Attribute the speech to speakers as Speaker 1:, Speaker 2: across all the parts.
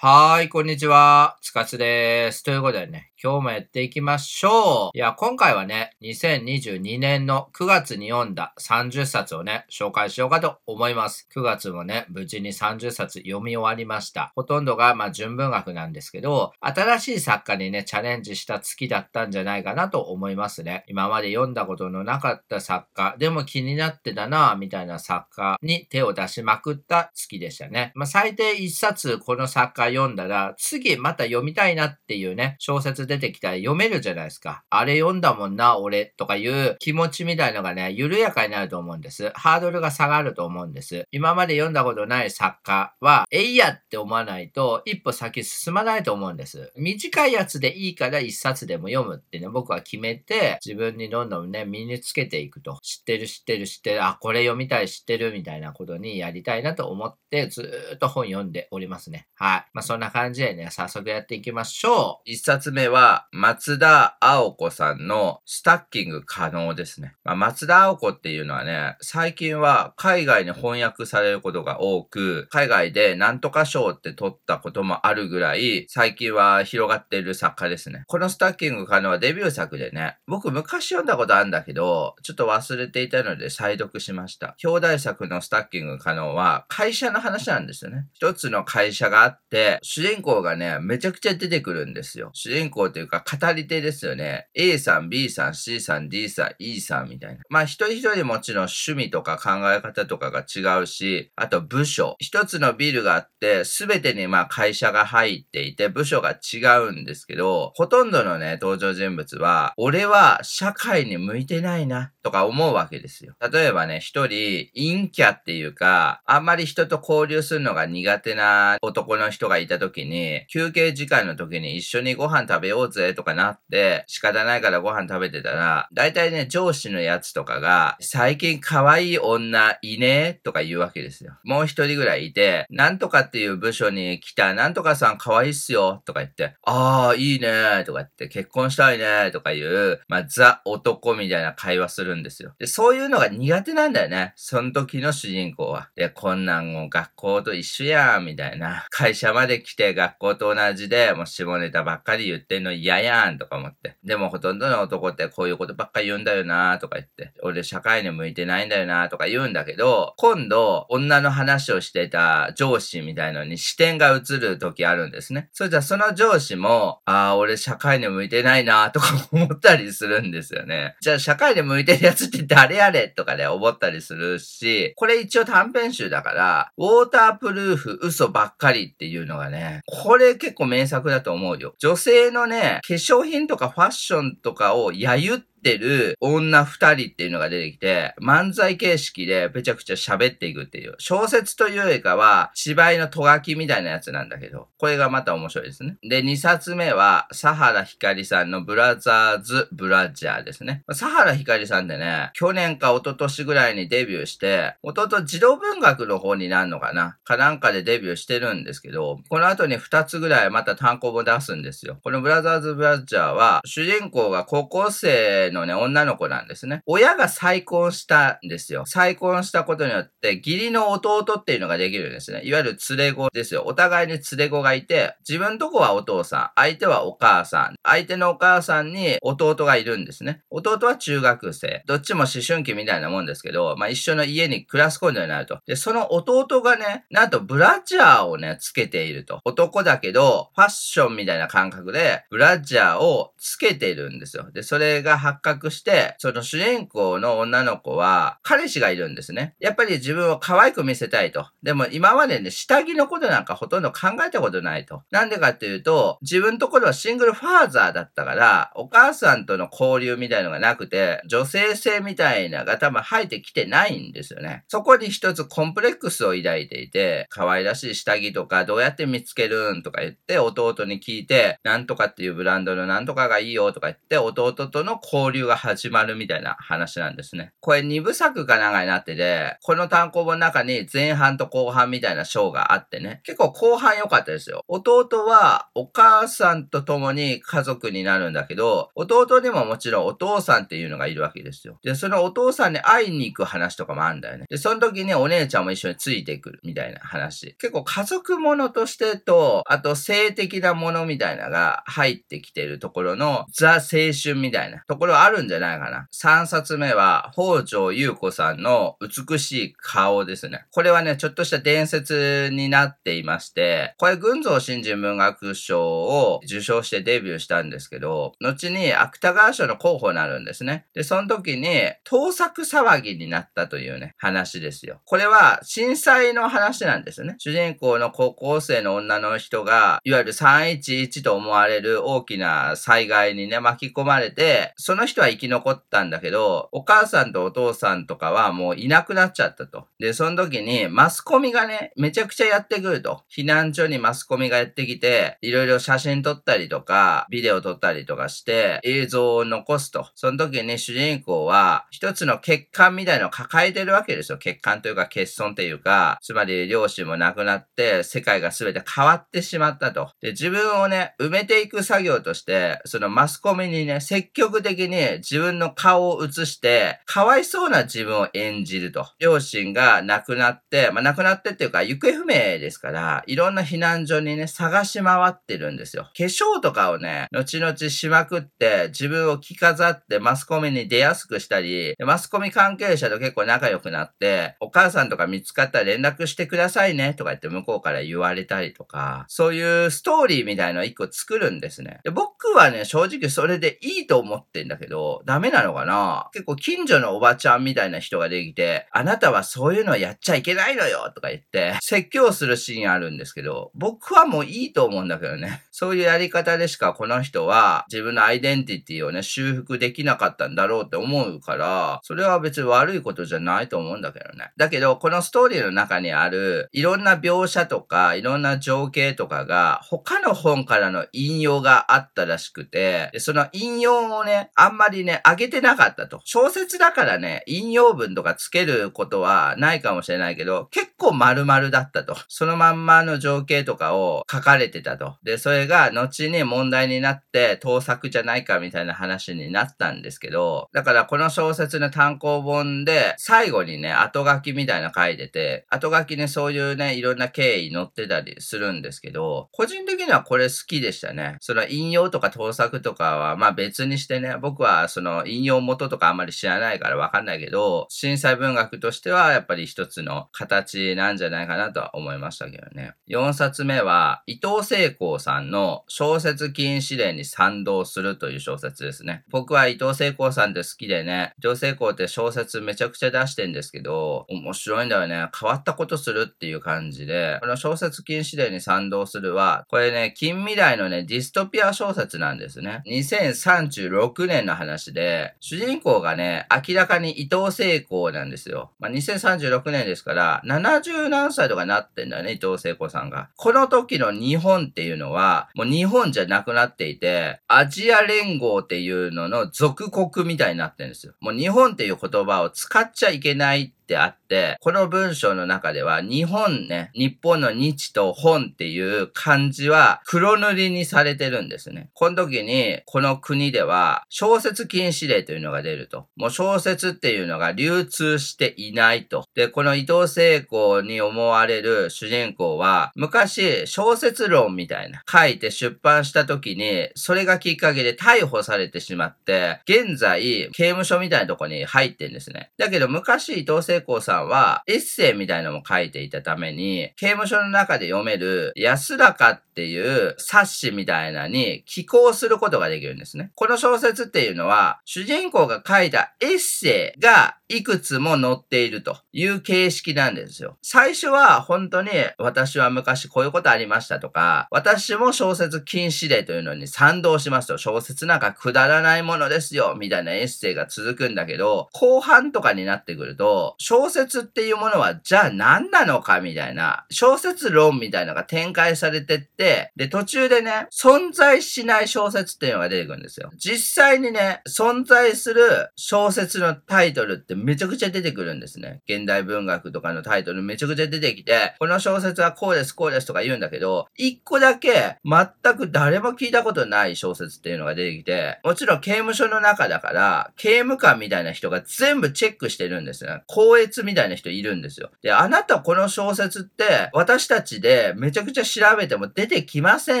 Speaker 1: はい、こんにちは。つかつです。ということでね、今日もやっていきましょう。いや、今回はね、2022年の9月に読んだ30冊をね、紹介しようかと思います。9月もね、無事に30冊読み終わりました。ほとんどが、まあ、純文学なんですけど、新しい作家にね、チャレンジした月だったんじゃないかなと思いますね。今まで読んだことのなかった作家、でも気になってたなぁみたいな作家に手を出しまくった月でしたね。まあ、最低1冊この作家読んだら、次また読みたいなっていうね、小説出てきたら読めるじゃないですか。あれ読んだもんな、俺、とかいう気持ちみたいのがね、緩やかになると思うんです。ハードルが下がると思うんです。今まで読んだことない作家は、えいやって思わないと、一歩先進まないと思うんです。短いやつでいいから一冊でも読むってね、僕は決めて、自分にどんどんね、身につけていくと。知ってる知ってる知ってる、あ、これ読みたい知ってるみたいなことにやりたいなと思って、ずーっと本読んでおりますね。はい。まあ、そんな感じでね、早速やっていきましょう。一冊目は、は松田青子さんのスタッキング可能ですね。まあ、松田青子っていうのはね、最近は海外に翻訳されることが多く、海外でなんとか賞って取ったこともあるぐらい、最近は広がっている作家ですね。このスタッキング可能はデビュー作でね、僕昔読んだことあるんだけど、ちょっと忘れていたので再読しました。表題作のスタッキング可能は会社の話なんですよね。一つの会社があって、主人公がね、めちゃくちゃ出てくるんですよ。主人公というか語り手ですよね。A さん、B さん、C さん、D さん、E さんみたいな。まあ一人一人もちろん趣味とか考え方とかが違うし、あと部署。一つのビルがあって、すべてにまあ会社が入っていて、部署が違うんですけど、ほとんどのね、登場人物は、俺は社会に向いてないな、とか思うわけですよ。例えばね、一人、陰キャっていうか、あんまり人と交流するのが苦手な男の人がいた時に、休憩時間の時に一緒にご飯食べようぜとかなって、仕方ないからご飯食べてたら、だいたいね、上司のやつとかが、最近可愛い女いねとか言うわけですよ。もう一人ぐらいいて、なんとかっていう部署に来た、なんとかさん可愛いっすよとか言って、ああ、いいねとか言って、結婚したいねとかいう、まあ、ザ男みたいな会話するんですよ。で、そういうのが苦手なんだよね。その時の主人公は。で、こんなんも学校と一緒や、みたいな。会社まで来て学校と同じで、もう下ネタばっかり言ってんの嫌やん、とか思って。でもほとんどの男ってこういうことばっか言うんだよな、とか言って。俺社会に向いてないんだよな、とか言うんだけど、今度、女の話をしてた上司みたいのに視点が映る時あるんですね。それじゃその上司も、ああ、俺社会に向いてないな、とか思ったりするんですよね。じゃあ社会に向いてるやつって誰やれとかで思ったりするし、これ一応短編集だから、ウォータープルーフ嘘ばっかりっていうのがね、これ結構名作だと思うよ。女性のね、化粧品とかファッションとかを揶揄ってる女二人っていうのが出てきて、漫才形式でぺちゃくちゃ喋っていくっていう。小説というよりかは、芝居のとがきみたいなやつなんだけど、これがまた面白いですね。で、二冊目は、サハラヒカリさんのブラザーズ・ブラジャーですね。サハラヒカリさんってね、去年か一昨年ぐらいにデビューして、弟児童文学の方になるのかな？かなんかでデビューしてるんですけど、この後に二つぐらいまた単行本出すんですよ。このブラザーズ・ブラジャーは、主人公が高校生のね、女の子なんですね。親が再婚したんですよ。再婚したことによって、義理の弟っていうのができるんですね。いわゆる連れ子ですよ。お互いに連れ子がいて、自分とこはお父さん、相手はお母さん。相手のお母さんに弟がいるんですね。弟は中学生。どっちも思春期みたいなもんですけど、まあ一緒の家に暮らすことになると。で、その弟がね、なんとブラジャーをね、つけていると。男だけど、ファッションみたいな感覚で、ブラジャーをつけているんですよ。で、それが発覚して、その主人公の女の子は、彼氏がいるんですね。やっぱり自分を可愛く見せたいと。でも今までね、下着のことなんかほとんど考えたことないと。なんでかっていうと、自分ところはシングルファーザーだったから、お母さんとの交流みたいのがなくて、女性性みたいなが多分生えてきてないんですよね。そこに一つコンプレックスを抱いていて、可愛らしい下着とかどうやって見つけるんとか言って弟に聞いて、なんとかっていうブランドのなんとかがいいよとか言って弟との交潮流が始まるみたいな話なんですね。これ2部作かなんかになってて、この単行本の中に前半と後半みたいな章があってね、結構後半良かったですよ。弟はお母さんと共に家族になるんだけど、弟にももちろんお父さんっていうのがいるわけですよ。で、そのお父さんに会いに行く話とかもあるんだよね。で、その時にお姉ちゃんも一緒についてくるみたいな話。結構家族ものとしてと、あと性的なものみたいなのが入ってきてるところのザ青春みたいなところあるんじゃないかな。3冊目は北条優子さんの美しい顔ですね。これはね、ちょっとした伝説になっていまして、これ群像新人文学賞を受賞してデビューしたんですけど、後に芥川賞の候補になるんですね。で、その時に盗作騒ぎになったというね、話ですよ。これは震災の話なんですね。主人公の高校生の女の人が、いわゆる311と思われる大きな災害にね、巻き込まれて、その人は生き残ったんだけど、お母さんとお父さんとかはもういなくなっちゃったと。で、その時にマスコミがね、めちゃくちゃやってくると。避難所にマスコミがやってきて、いろいろ写真撮ったりとか、ビデオ撮ったりとかして、映像を残すと。その時に主人公は、一つの欠陥みたいのを抱えてるわけですよ。欠陥というか欠損というか、つまり両親も亡くなって、世界が全て変わってしまったと。で、自分をね、埋めていく作業として、そのマスコミにね、積極的に自分の顔を映して、かわいそうな自分を演じると。両親が亡くなって、まあ、亡くなってっていうか、行方不明ですから、いろんな避難所にね、探し回ってるんですよ。化粧とかをね、後々しまくって、自分を着飾ってマスコミに出やすくしたり、マスコミ関係者と結構仲良くなって、お母さんとか見つかったら連絡してくださいねとか言って向こうから言われたりとか、そういうストーリーみたいのを一個作るんですね。で僕はね、正直それでいいと思ってんだけど、どダメなのかな？結構近所のおばちゃんみたいな人ができて、あなたはそういうのやっちゃいけないのよとか言って、説教するシーンあるんですけど、僕はもういいと思うんだけどね。そういうやり方でしかこの人は自分のアイデンティティをね、修復できなかったんだろうって思うから、それは別に悪いことじゃないと思うんだけどね。だけど、このストーリーの中にある、いろんな描写とか、いろんな情景とかが、他の本からの引用があったらしくて、その引用をね、あんまりね、上げてなかったと。小説だからね、引用文とかつけることはないかもしれないけど、結構丸々だったと。そのまんまの情景とかを書かれてたと。で、それが後に問題になって盗作じゃないかみたいな話になったんですけど、だからこの小説の単行本で最後にね、後書きみたいな書いてて、後書きね、そういうね、いろんな経緯載ってたりするんですけど、個人的にはこれ好きでしたね。その引用とか盗作とかは、まあ別にしてね、僕ははその引用元とかあんまり知らないからわかんないけど、震災文学としてはやっぱり一つの形なんじゃないかなとは思いましたけどね。4冊目は、伊藤聖光さんの小説禁止令に賛同するという小説ですね。僕は伊藤聖光さんって好きでね、伊藤聖光って小説めちゃくちゃ出してんですけど、面白いんだよね。変わったことするっていう感じで、この小説禁止令に賛同するは、これね、近未来のね、ディストピア小説なんですね。2036年の話で、主人公がね、明らかに伊藤聖子なんですよ。まあ、2036年ですから、70何歳とかなってんだよね、伊藤聖子さんが。この時の日本っていうのは、もう日本じゃなくなっていて、アジア連合っていうのの属国みたいになってるんですよ。もう日本っていう言葉を使っちゃいけないってあって、この文章の中では日本ね、日本の日と本っていう漢字は黒塗りにされてるんですね。この時に、この国では小説禁止令というのが出ると。もう小説っていうのが流通していないと。で、この伊藤聖子に思われる主人公は、昔小説論みたいな書いて出版した時に、それがきっかけで逮捕されてしまって、現在刑務所みたいなとこに入ってんですね。だけど昔伊藤聖聖光さんはエッセイみたいなのも書いていたために、刑務所の中で読める安らかっていう冊子みたいなに寄稿することができるんですね。この小説っていうのは、主人公が書いたエッセイがいくつも載っているという形式なんですよ。最初は本当に私は昔こういうことありましたとか、私も小説禁止令というのに賛同しますと、小説なんかくだらないものですよ、みたいなエッセイが続くんだけど、後半とかになってくると、小説っていうものはじゃあ何なのかみたいな、小説論みたいなのが展開されてって、で、途中でね、存在しない小説っていうのが出てくるんですよ。実際にね、存在する小説のタイトルってめちゃくちゃ出てくるんですね。現代文学とかのタイトルめちゃくちゃ出てきて、この小説はこうです、こうですとか言うんだけど、一個だけ全く誰も聞いたことない小説っていうのが出てきて、もちろん刑務所の中だから、刑務官みたいな人が全部チェックしてるんですね。高越みたいな人いるんですよ。で、あなたこの小説って私たちでめちゃくちゃ調べても出てきませ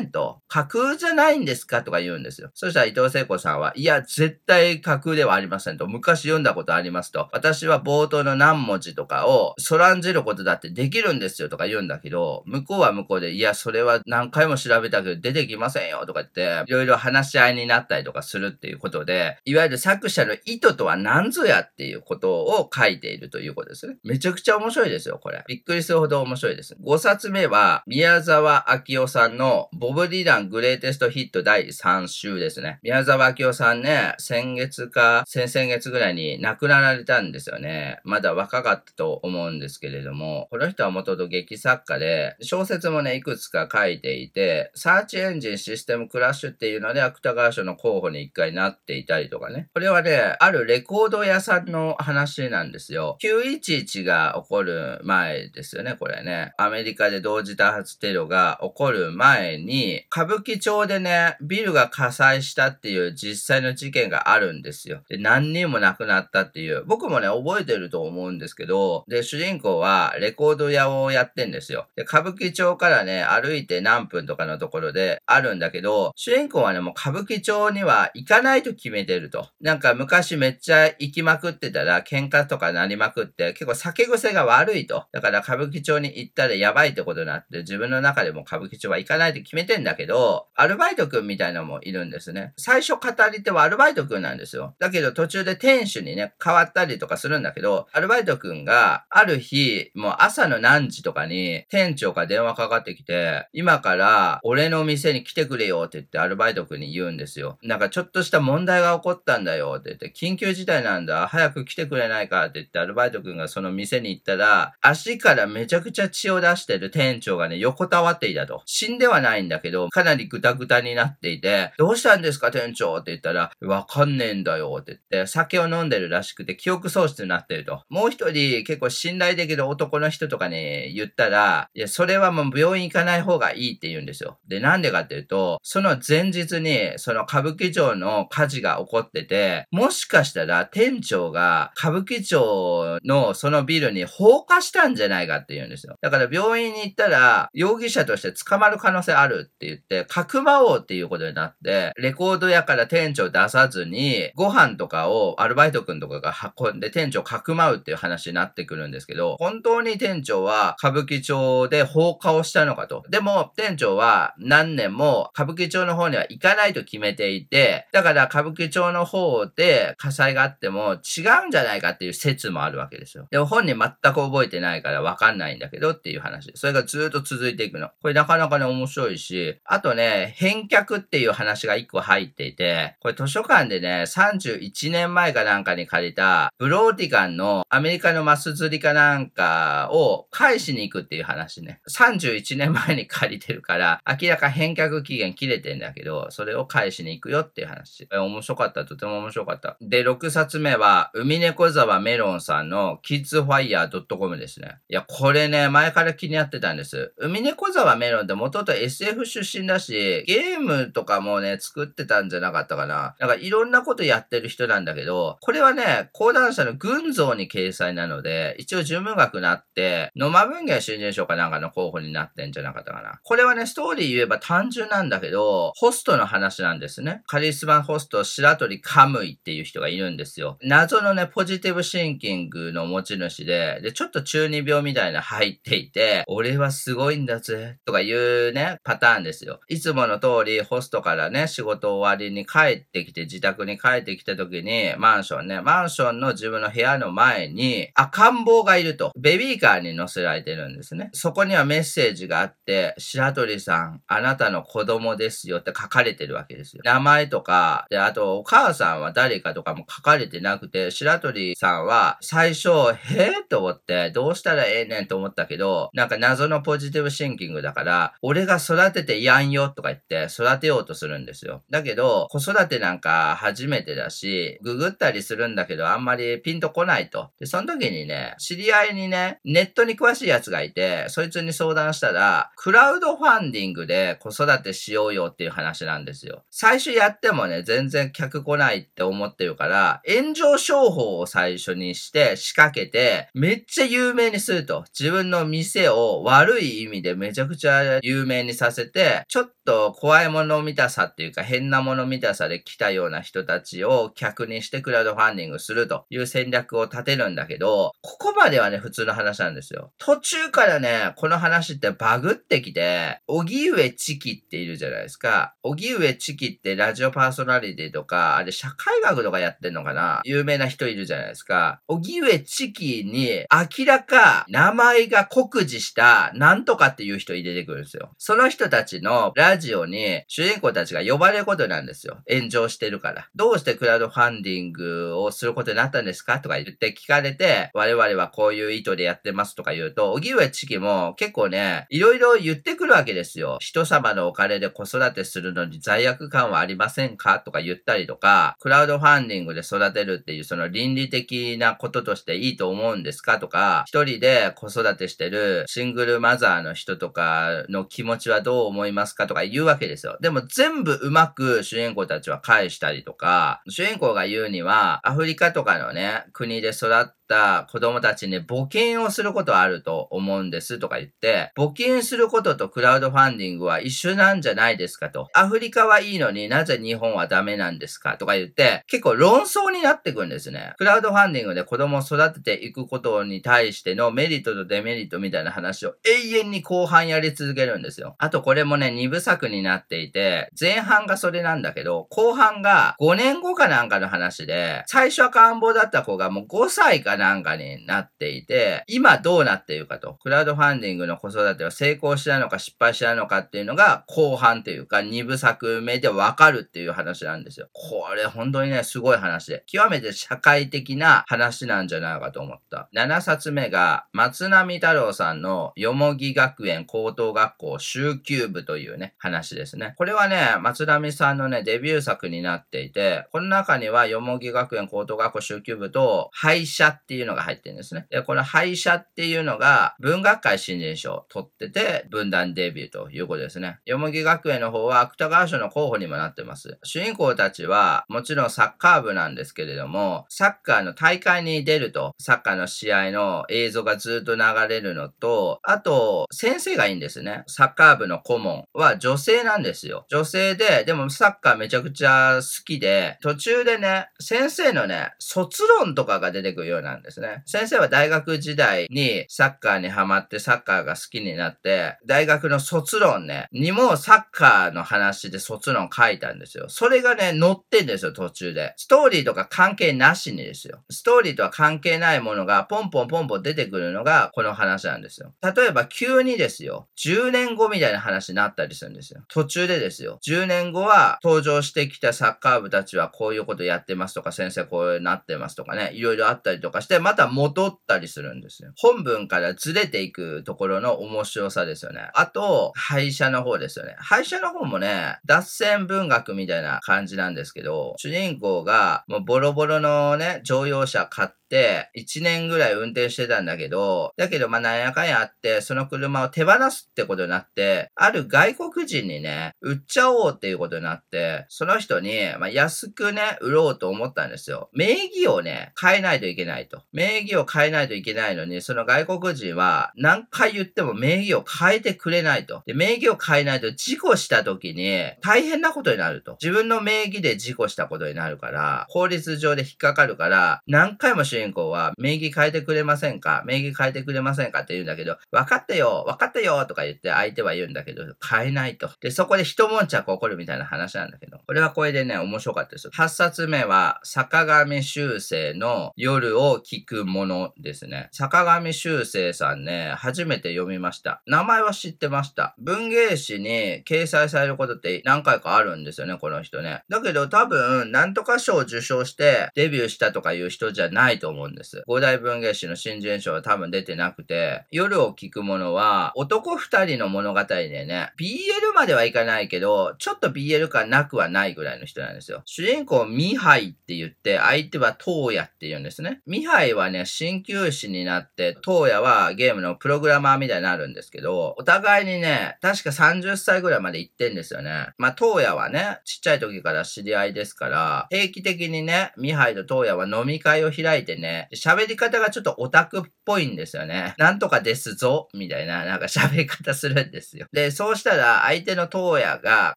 Speaker 1: んと。架空じゃないんですかとか言うんですよ。そしたら伊藤聖子さんは、いや、絶対架空ではありませんと。昔読んだことありますと。私は冒頭の何文字とかをそらんじることだってできるんですよとか言うんだけど、向こうは向こうで、いや、それは何回も調べたけど出てきませんよとか言って、いろいろ話し合いになったりとかするっていうことで、いわゆる作者の意図とは何ぞやっていうことを書いているということですね。めちゃくちゃ面白いですよ、これ。びっくりするほど面白いです。5冊目は、宮沢明夫さんのボブ・ディラングレイテストヒット第3週ですね。宮沢明夫さんね、先月か先々月ぐらいに亡くなられたんですよね。まだ若かったと思うんですけれども、この人は元々劇作家で、小説もね、いくつか書いていて、サーチエンジンシステムクラッシュっていうので、芥川賞の候補に一回なっていたりとかね。これはね、あるレコード屋さんの話なんですよ。911が起こる前ですよね、これね。アメリカで同時多発テロが起こる前に、歌舞伎町でね、ビルが火災したっていう実際の事件があるんですよ。で、何人も亡くなったっていう。僕もね、覚えてると思うんですけど、で、主人公はレコード屋をやってんですよ。で、歌舞伎町からね、歩いて何分とかのところであるんだけど、主人公はね、もう歌舞伎町には行かないと決めてると。なんか昔めっちゃ行きまくってたら喧嘩とかなりまくって結構酒癖が悪いと。だから歌舞伎町に行ったらやばいってことになって自分の中でも歌舞伎町は行かないと決めてんだけど、アルバイト君みたいなのもいるんですね。最初語り手はアルバイト君なんですよ。だけど途中で店主にね、変わったりとかするんだけど、アルバイト君がある日、もう朝の何時とかに店長から電話かかってきて、今から俺の店に来てくれよって言ってアルバイト君に言うんですよ。なんかちょっとした問題が起こったんだよって言って、緊急事態なんだ、早く来てくれないかって言ってアルバイト君がその店に行ったら、足からめちゃくちゃ血を出してる店長がね、横たわっていたと。死んではないんだけど、かなりグタグタになっていて、どうしたんですか店長？って言ったら、わかんねえんだよって言って、酒を飲んでるらしくて記憶喪失になってると。もう一人結構信頼できる男の人とかに言ったら、いや、それはもう病院行かない方がいいって言うんですよ。で、なんでかっていうと、その前日に、その歌舞伎町の火事が起こってて、もしかしたら店長が歌舞伎町のそのビルに放火したんじゃないかって言うんですよ。だから病院に行ったら、容疑者として捕まる可能性あるって言って、かくまおうっていうことになって、レコード屋から店長出さずに、ご飯とかをアルバイト君とかが運んで店長かくまうっていう話になってくるんですけど、本当に店長は歌舞伎町で放火をしたのかと。でも、店長は何年も歌舞伎町の方には行かないと決めていて、だから歌舞伎町の方で火災があっても違うんじゃないかっていう説もあるわけですよ。でも本人全く覚えてないからわかんないんだけどっていう話。それがずっと続いていくの。これなかなかね面白いし、あとね、返却っていう話が一個入っていて、これ図書館でね、31年前かなんかに借りた、ブローティガンのアメリカのマス釣りかなんかを返しに行くっていう話ね。31年前に借りてるから、明らか返却期限切れてんだけど、それを返しに行くよっていう話。面白かった。とても面白かった。で、6冊目は、海猫沢メロンさんの kidsfire.com ですね。いや、これね、前から気になってたんです。海猫沢メロンって元々 SF 出身だし、ゲームとかもね、作ってたんじゃなかったかな。なんかいろんなことやってる人なんだけど、これはね、講談社の群像に掲載なので、一応純文学なって、野間文芸新人賞かなんかの候補になってんじゃなかったかな。これはね、ストーリー言えば単純なんだけど、ホストの話なんですね。カリスマホスト白鳥カムイっていう人がいるんですよ。謎のね、ポジティブシンキングの持ち主で、で、ちょっと中二病みたいな入っていて、俺はすごいんだぜ、とかいうね、パターンですよ。いつもの通り、ホストからね、仕事終わりに帰ってきて、自宅に帰ってきた時に、マンションね、マンションの自分の部屋の前に赤ん坊がいると。ベビーカーに乗せられてるんですね。そこにはメッセージがあって、白鳥さん、あなたの子供ですよって書かれてるわけですよ。名前とか、で、あとお母さんは誰かとかも書かれてなくて、白鳥さんは最初、へえと思って、どうしたらええねんと思ったけど、なんか謎のポジティブシンキングだから、俺が育ててやんよとか言って育てようとするんですよ。だけど、子育てなんか初めてだし、ググったりするんだけど、あんまりピンとこないと。で、その時にね、知り合いにね、ネットに詳しいやつがいて、そいつに相談したら、クラウドファンディングで子育てしようよっていう話なんですよ。最初やってもね、全然客来ないって思ってるから、炎上商法を最初にして仕掛けて、めっちゃ有名にすると。自分の店を悪い意味でめちゃくちゃ有名にさせて、ちょっと怖いもの見たさっていうか変なもの見たさで来たような人たちを客にしてクラウドファンディングするという戦略を立てるんだけど、ここまではね、普通の話なんですよ。途中からね、この話ってバグってきて、荻上チキっているじゃないですか。荻上チキってラジオパーソナリティとか、あれ社会学とかやってんのかな有名な人いるじゃないですか。荻上チキに明らか名前が酷似したなんとかっていう人入れてくるんですよ。その人たちのララジオに主人公たちが呼ばれることなんですよ。炎上してるから。どうしてクラウドファンディングをすることになったんですかとか言って聞かれて、我々はこういう意図でやってますとか言うと、荻上チキも結構ね、いろいろ言ってくるわけですよ。人様のお金で子育てするのに罪悪感はありませんかとか言ったりとか、クラウドファンディングで育てるっていうその倫理的なこととしていいと思うんですかとか、一人で子育てしてるシングルマザーの人とかの気持ちはどう思いますかとか言うわけですよ。でも全部うまく主人公たちは返したりとか、主人公が言うには、アフリカとかのね、国で育っった子供たちに募金をすることはあると思うんですとか言って、募金することとクラウドファンディングは一緒なんじゃないですかと。アフリカはいいのになぜ日本はダメなんですかとか言って、結構論争になってくんですね。クラウドファンディングで子供を育てていくことに対してのメリットとデメリットみたいな話を永遠に後半やり続けるんですよ。あとこれもね、二部作になっていて、前半がそれなんだけど、後半が5年後かなんかの話で、最初は赤ん坊だった子がもう5歳かなんかになっていて、今どうなっているかと。クラウドファンディングの子育ては成功したのか失敗したのかっていうのが後半というか2部作目でわかるっていう話なんですよ。これ本当にね、すごい話で、極めて社会的な話なんじゃないかと思った。7冊目が松並太郎さんのよもぎ学園高等学校週休部というね、話ですね。これはね、松並さんのね、デビュー作になっていて、この中にはよもぎ学園高等学校週休部と廃車っっていうのが入ってるんですね。で、この廃車っていうのが文学界新人賞を取ってて、分断デビューということですね。よもぎ学園の方は芥川賞の候補にもなってます。主人公たちはもちろんサッカー部なんですけれども、サッカーの大会に出ると、サッカーの試合の映像がずっと流れるのと、あと、先生がいいんですね。サッカー部の顧問は女性なんですよ。女性で、でもサッカーめちゃくちゃ好きで、途中でね、先生のね、卒論とかが出てくるようなんですね。先生は大学時代にサッカーにハマってサッカーが好きになって、大学の卒論ね、にもサッカーの話で卒論書いたんですよ。それがね、載ってんですよ、途中で。ストーリーとか関係なしにですよ。ストーリーとは関係ないものがポンポンポンポン出てくるのがこの話なんですよ。例えば急にですよ、10年後みたいな話になったりするんですよ。途中でですよ。10年後は登場してきたサッカー部たちはこういうことやってますとか、先生こうなってますとかね、いろいろあったりとかして、また戻ったりするんですよ。本文からずれていくところの面白さですよね。あと、廃車の方ですよね。廃車の方もね、脱線文学みたいな感じなんですけど、主人公がもうボロボロのね、乗用車買って、っ1年ぐらい運転してたんだけど、だけどまあなんやかんやあって、その車を手放すってことになって、ある外国人にね、売っちゃおうっていうことになって、その人に、まあ、安くね、売ろうと思ったんですよ。名義をね、変えないといけないと。名義を変えないといけないのに、その外国人は何回言っても名義を変えてくれないと。で、名義を変えないと事故した時に大変なことになると。自分の名義で事故したことになるから、法律上で引っかかるから、何回も主主人公は、名義変えてくれませんか？名義変えてくれませんかって言うんだけど、分かったよ分かったよとか言って相手は言うんだけど、変えないと。で、そこで一悶着起こるみたいな話なんだけど、これはこれでね、面白かったです。8冊目は、坂上修正の夜を聞くものですね。坂上修正さんね、初めて読みました。名前は知ってました。文芸誌に掲載されることって何回かあるんですよね、この人ね。だけど多分、なんとか賞を受賞してデビューしたとかいう人じゃないと思うんです。五大文芸誌の新人賞は多分出てなくて、夜を聞くものは男二人の物語でね、BL まではいかないけど、ちょっと BL 感なくはないぐらいの人なんですよ。主人公ミハイって言って、相手はトーヤって言うんですね。ミ杯はね、鍼灸師になって、東野はゲームのプログラマーみたいになるんですけど、お互いにね、確か30歳ぐらいまで行ってんですよね。まあ、東野はね、ちっちゃい時から知り合いですから、定期的にね、ミハイと東野は飲み会を開いてね、喋り方がちょっとオタクっぽいんですよね。なんとかですぞ、みたいな、なんか喋り方するんですよ。で、そうしたら、相手のトーヤが、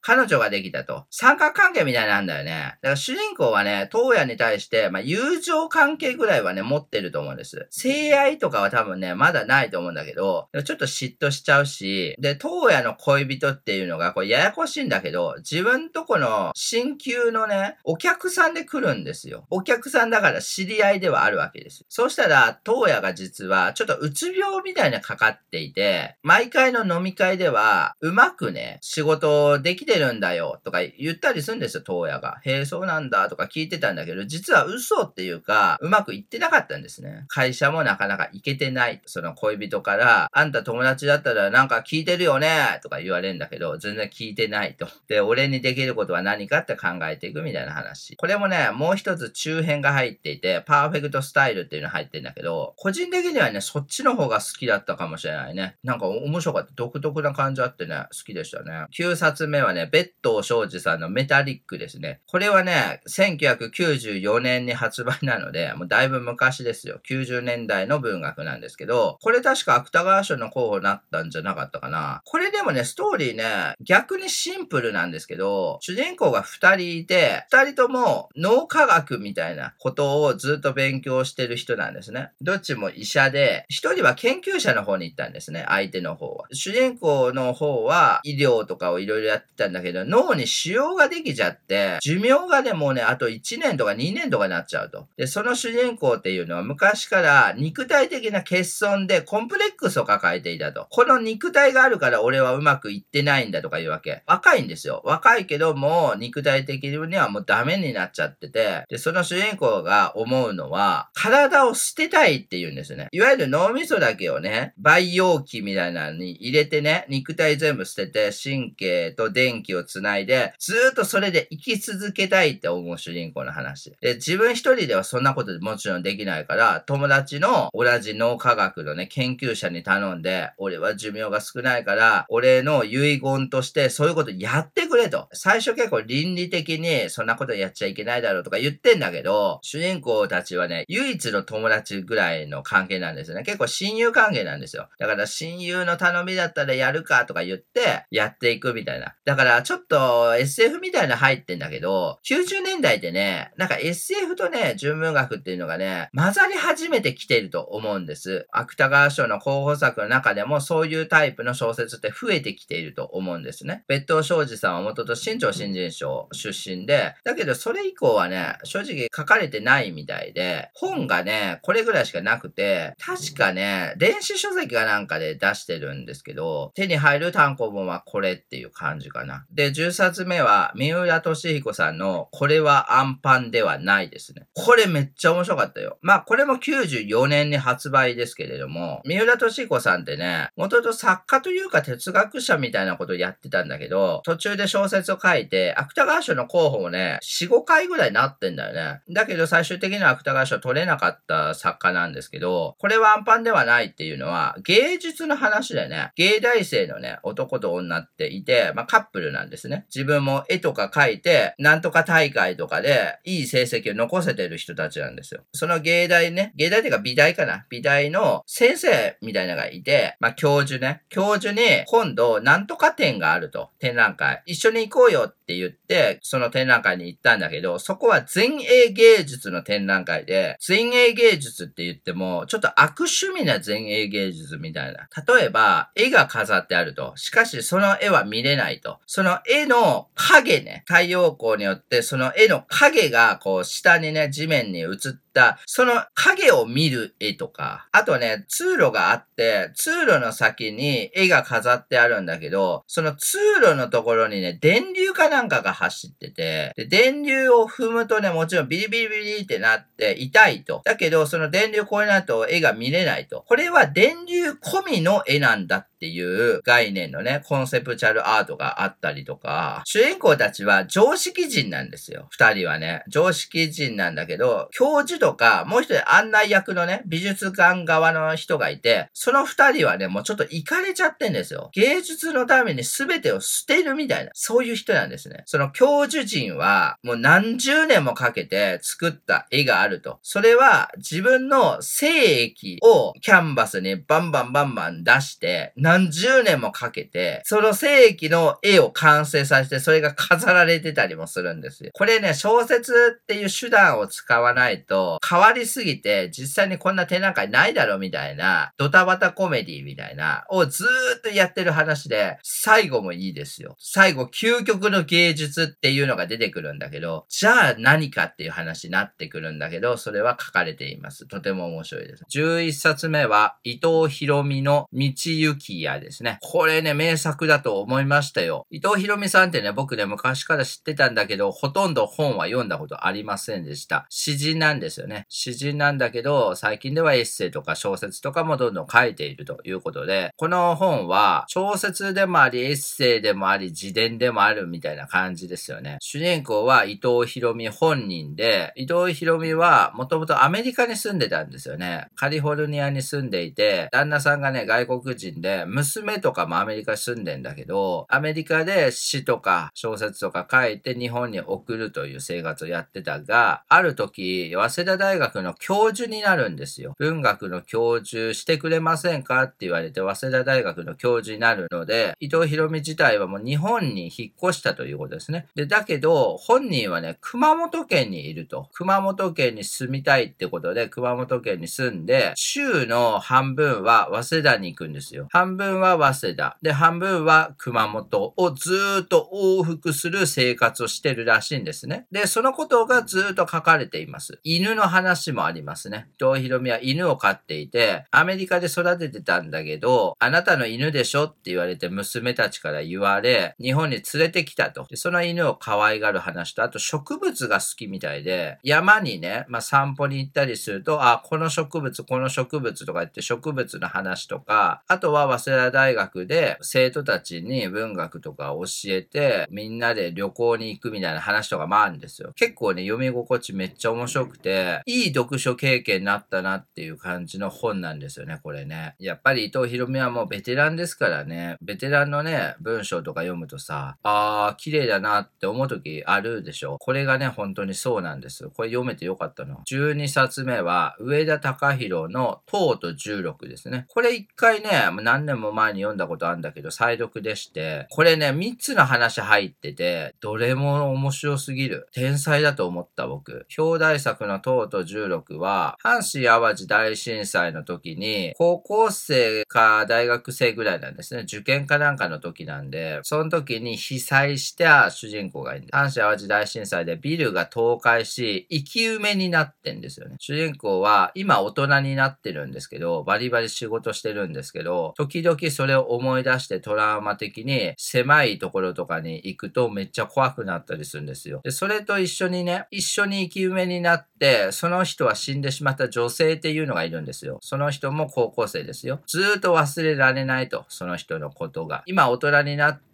Speaker 1: 彼女ができたと。三角関係みたいなんだよね。だから主人公はね、トーヤに対して、まあ、友情関係ぐらいはね、持ってると思うんです。性愛とかは多分ね、まだないと思うんだけど、ちょっと嫉妬しちゃうし、で、東野の恋人っていうのが、これややこしいんだけど、自分とこの新旧のね、お客さんで来るんですよ。お客さんだから知り合いではあるわけです。そうしたら、東野が実は、ちょっとうつ病みたいなかかっていて、毎回の飲み会では、うまくね、仕事できてるんだよ、とか言ったりするんですよ、東野が。へえ、そうなんだ、とか聞いてたんだけど、実は嘘っていうか、うまくいってなかったんですね。会社もなかなか行けてない。その恋人から、あんた友達だったらなんか聞いてるよねとか言われるんだけど、全然聞いてないと。で、俺にできることは何かって考えていくみたいな話。これもね、もう一つ中編が入っていて、パーフェクトスタイルっていうの入ってんだけど、個人的にはね、そっちの方が好きだったかもしれないね。なんか面白かった。独特な感じあってね、好きでしたね。9冊目はね、ベッド庄司さんのメタリックですね。これはね、1994年に発売なので、もうだいぶ昔ですよ。90年代の文学なんですけど、これ確か芥川賞の候補になったんじゃなかったかな。これでもね、ストーリーね、逆にシンプルなんですけど、主人公が2人いて、2人とも脳科学みたいなことをずっと勉強してる人なんですね。どっちも医者で、1人は研究者の方に行ったんですね、相手の方は。主人公の方は医療とかをいろいろやってたんだけど、脳に腫瘍ができちゃって、寿命がね、もうね、あと1年とか2年とかになっちゃうと。で、その主人公っていうのは昔から肉体的な欠損でコンプレックスを抱えていたと。この肉体があるから俺はうまくいってないんだとか言うわけ。若いんですよ。若いけども、肉体的にはもうダメになっちゃってて、で、その主人公が思うのは、体を捨てたいって言うんですね。いわゆる脳みそだけをね、培養器みたいなのに入れてね、肉体全部捨てて、神経と電気をつないで、ずーっとそれで生き続けたいって思う主人公の話。で、自分一人ではそんなこともちろんできないから、友達の同じ脳科学のね、研究者に頼んで、俺は寿命が少ないから、俺の遺言としてそういうことやってくれと。最初結構倫理的にそんなことやっちゃいけないだろうとか言ってんだけど、主人公たちはね、唯一の友達ぐらいの関係なんですね。結構親友関係なんですよ。だから親友の頼みだったらやるかとか言って、やっていくみたいな。だからちょっと SF みたいな入ってんだけど、90年代でね、なんか SF とね、純文学っていうのがね、混ざり始めてきてると思うんです。芥川賞の候補作の中でもそういうタイプの小説って増えてきていると思うんですね。別当庄司さんは元と新潮新人賞出身で、だけどそれ以降はね、正直書かれてないみたいで、本がね、これぐらいしかなくて、確かね、電子書籍がなんかで出してるんですけど、手に入る単行本はこれっていう感じかな。で、10冊目は、三浦俊彦さんの、これはアンパンではないですね。これめっちゃ面白かったよ。まあ、これも94年に発売ですけれども、三浦俊彦さんってね、もともと作家というか哲学者みたいなことをやってたんだけど、途中で小説を書いて、芥川賞の候補もね、4、5回ぐらいなってんだよね。だけど最終的には芥川賞取れなかった作家なんですけど、これはアンパンではないっていうのは、芸術の話でね、芸大生のね、男と女っていて、まあカップルなんですね。自分も絵とか描いて、なんとか大会とかで、いい成績を残せてる人たちなんですよ。その芸大ね、芸大っていうか美大かな美大の先生みたいなのがいて、まあ教授ね、教授に今度なんとか展があると、展覧会。一緒に行こうよって言って、その展覧会に行ったんだけど、そこは前衛芸術の展覧会で、前衛芸術って言っても、ちょっと悪趣味な前衛芸術みたいな。例えば、絵が飾ってあると。しかし、その絵は見れないと。その絵の影ね、太陽光によって、その絵の影が、こう、下にね、地面に映って、その影を見る絵とか、あとね、通路があって、通路の先に絵が飾ってあるんだけど、その通路のところにね、電流かなんかが走ってて、で、電流を踏むとね、もちろんビリビリビリってなって痛いと。だけど、その電流これないと絵が見れないと。これは電流込みの絵なんだっていう概念のね、コンセプチャルアートがあったりとか、主人公たちは常識人なんですよ。二人はね、常識人なんだけど、教授とか、もう一人案内役のね、美術館側の人がいて、その二人はね、もうちょっと行かれちゃってんですよ。芸術のために全てを捨てるみたいな、そういう人なんですね。その教授人は、もう何十年もかけて作った絵があると。それは自分の精液をキャンバスにバンバンバンバン出して、何十年もかけて、その精液の絵を完成させて、それが飾られてたりもするんですよ。これね、小説っていう手段を使わないと、変わりすぎて、実際にこんな展覧会ないだろみたいな、ドタバタコメディみたいな、をずーっとやってる話で、最後もいいですよ。最後、究極の芸術っていうのが出てくるんだけど、じゃあ何かっていう話になってくるんだけど、それは書かれています。とても面白いです。11冊目は、伊藤博美の道行き屋ですね。これね、名作だと思いましたよ。伊藤博美さんってね、僕ね、昔から知ってたんだけど、ほとんど本は読んだことありませんでした。詩人なんですよね。詩人なんだけど、最近ではエッセイとか小説とかもどんどん書いているということで、この本は小説でもあり、エッセイでもあり、自伝でもあるみたいな感じですよね。主人公は伊藤博美本人で、伊藤博美はもともとアメリカに住んでたんですよね。カリフォルニアに住んでいて、旦那さんがね、外国人で、娘とかもアメリカ住んでんだけど、アメリカで詩とか小説とか書いて日本に送るという生活をやってたが、ある時、早稲田大学の教授になるんですよ。文学の教授してくれませんかって言われて、早稲田大学の教授になるので、伊藤博美自体はもう日本に引っ越したということですね。で、だけど、本人はね、熊本県にいると。熊本県に住みたいってことで、熊本県に住んで、週の半分は早稲田に行くんですよ。半分は早稲田。で、半分は熊本をずーっと往復する生活をしてるらしいんですね。で、そのことがずーっと書かれています。犬の話もありますね。伊藤博美は犬を飼っていて、アメリカで育ててたんだけど、あなたの犬でしょって言われて娘たちから言われ、日本に連れてきたと。でその犬を可愛がる話と、あと植物が好きみたいで、山にね、まあ、散歩に行ったりすると、あ、この植物、この植物とか言って植物の話とか、あとは早稲田大学で生徒たちに文学とか教えて、みんなで旅行に行くみたいな話とかもあるんですよ。結構ね、読み心地めっちゃ面白くて、いい読書経験になったなっていう感じの本なんですよね、これね。やっぱり伊藤博美はもうベテランですからね、ベテランのね、文章とか読むとさ、あー、綺麗だなって思う時あるでしょ。これがね、本当にそうなんです。これ読めてよかったな。12冊目は、上田隆弘の唐と16ですね。これ一回ね、何年もも前に読んだことあるんだけど、再読でして、これね、3つの話入ってて、どれも面白すぎる。天才だと思った僕。表題作の唐と16は、阪神淡路大震災の時に、高校生か大学生ぐらいなんですね。受験かなんかの時なんで、その時に被災した主人公がいるんです。阪神淡路大震災でビルが倒壊し、生き埋めになってんですよね。主人公は今大人になってるんですけど、バリバリ仕事してるんですけど、時時々それを思い出してトラウマ的に狭いところとかに行くとめっちゃ怖くなったりするんですよ。で、それと一緒にね、一緒に生き埋めになって、その人は死んでしまった女性っていうのがいるんですよ。その人も高校生ですよ。ずっと忘れられないと、その人のことが。今大人になって、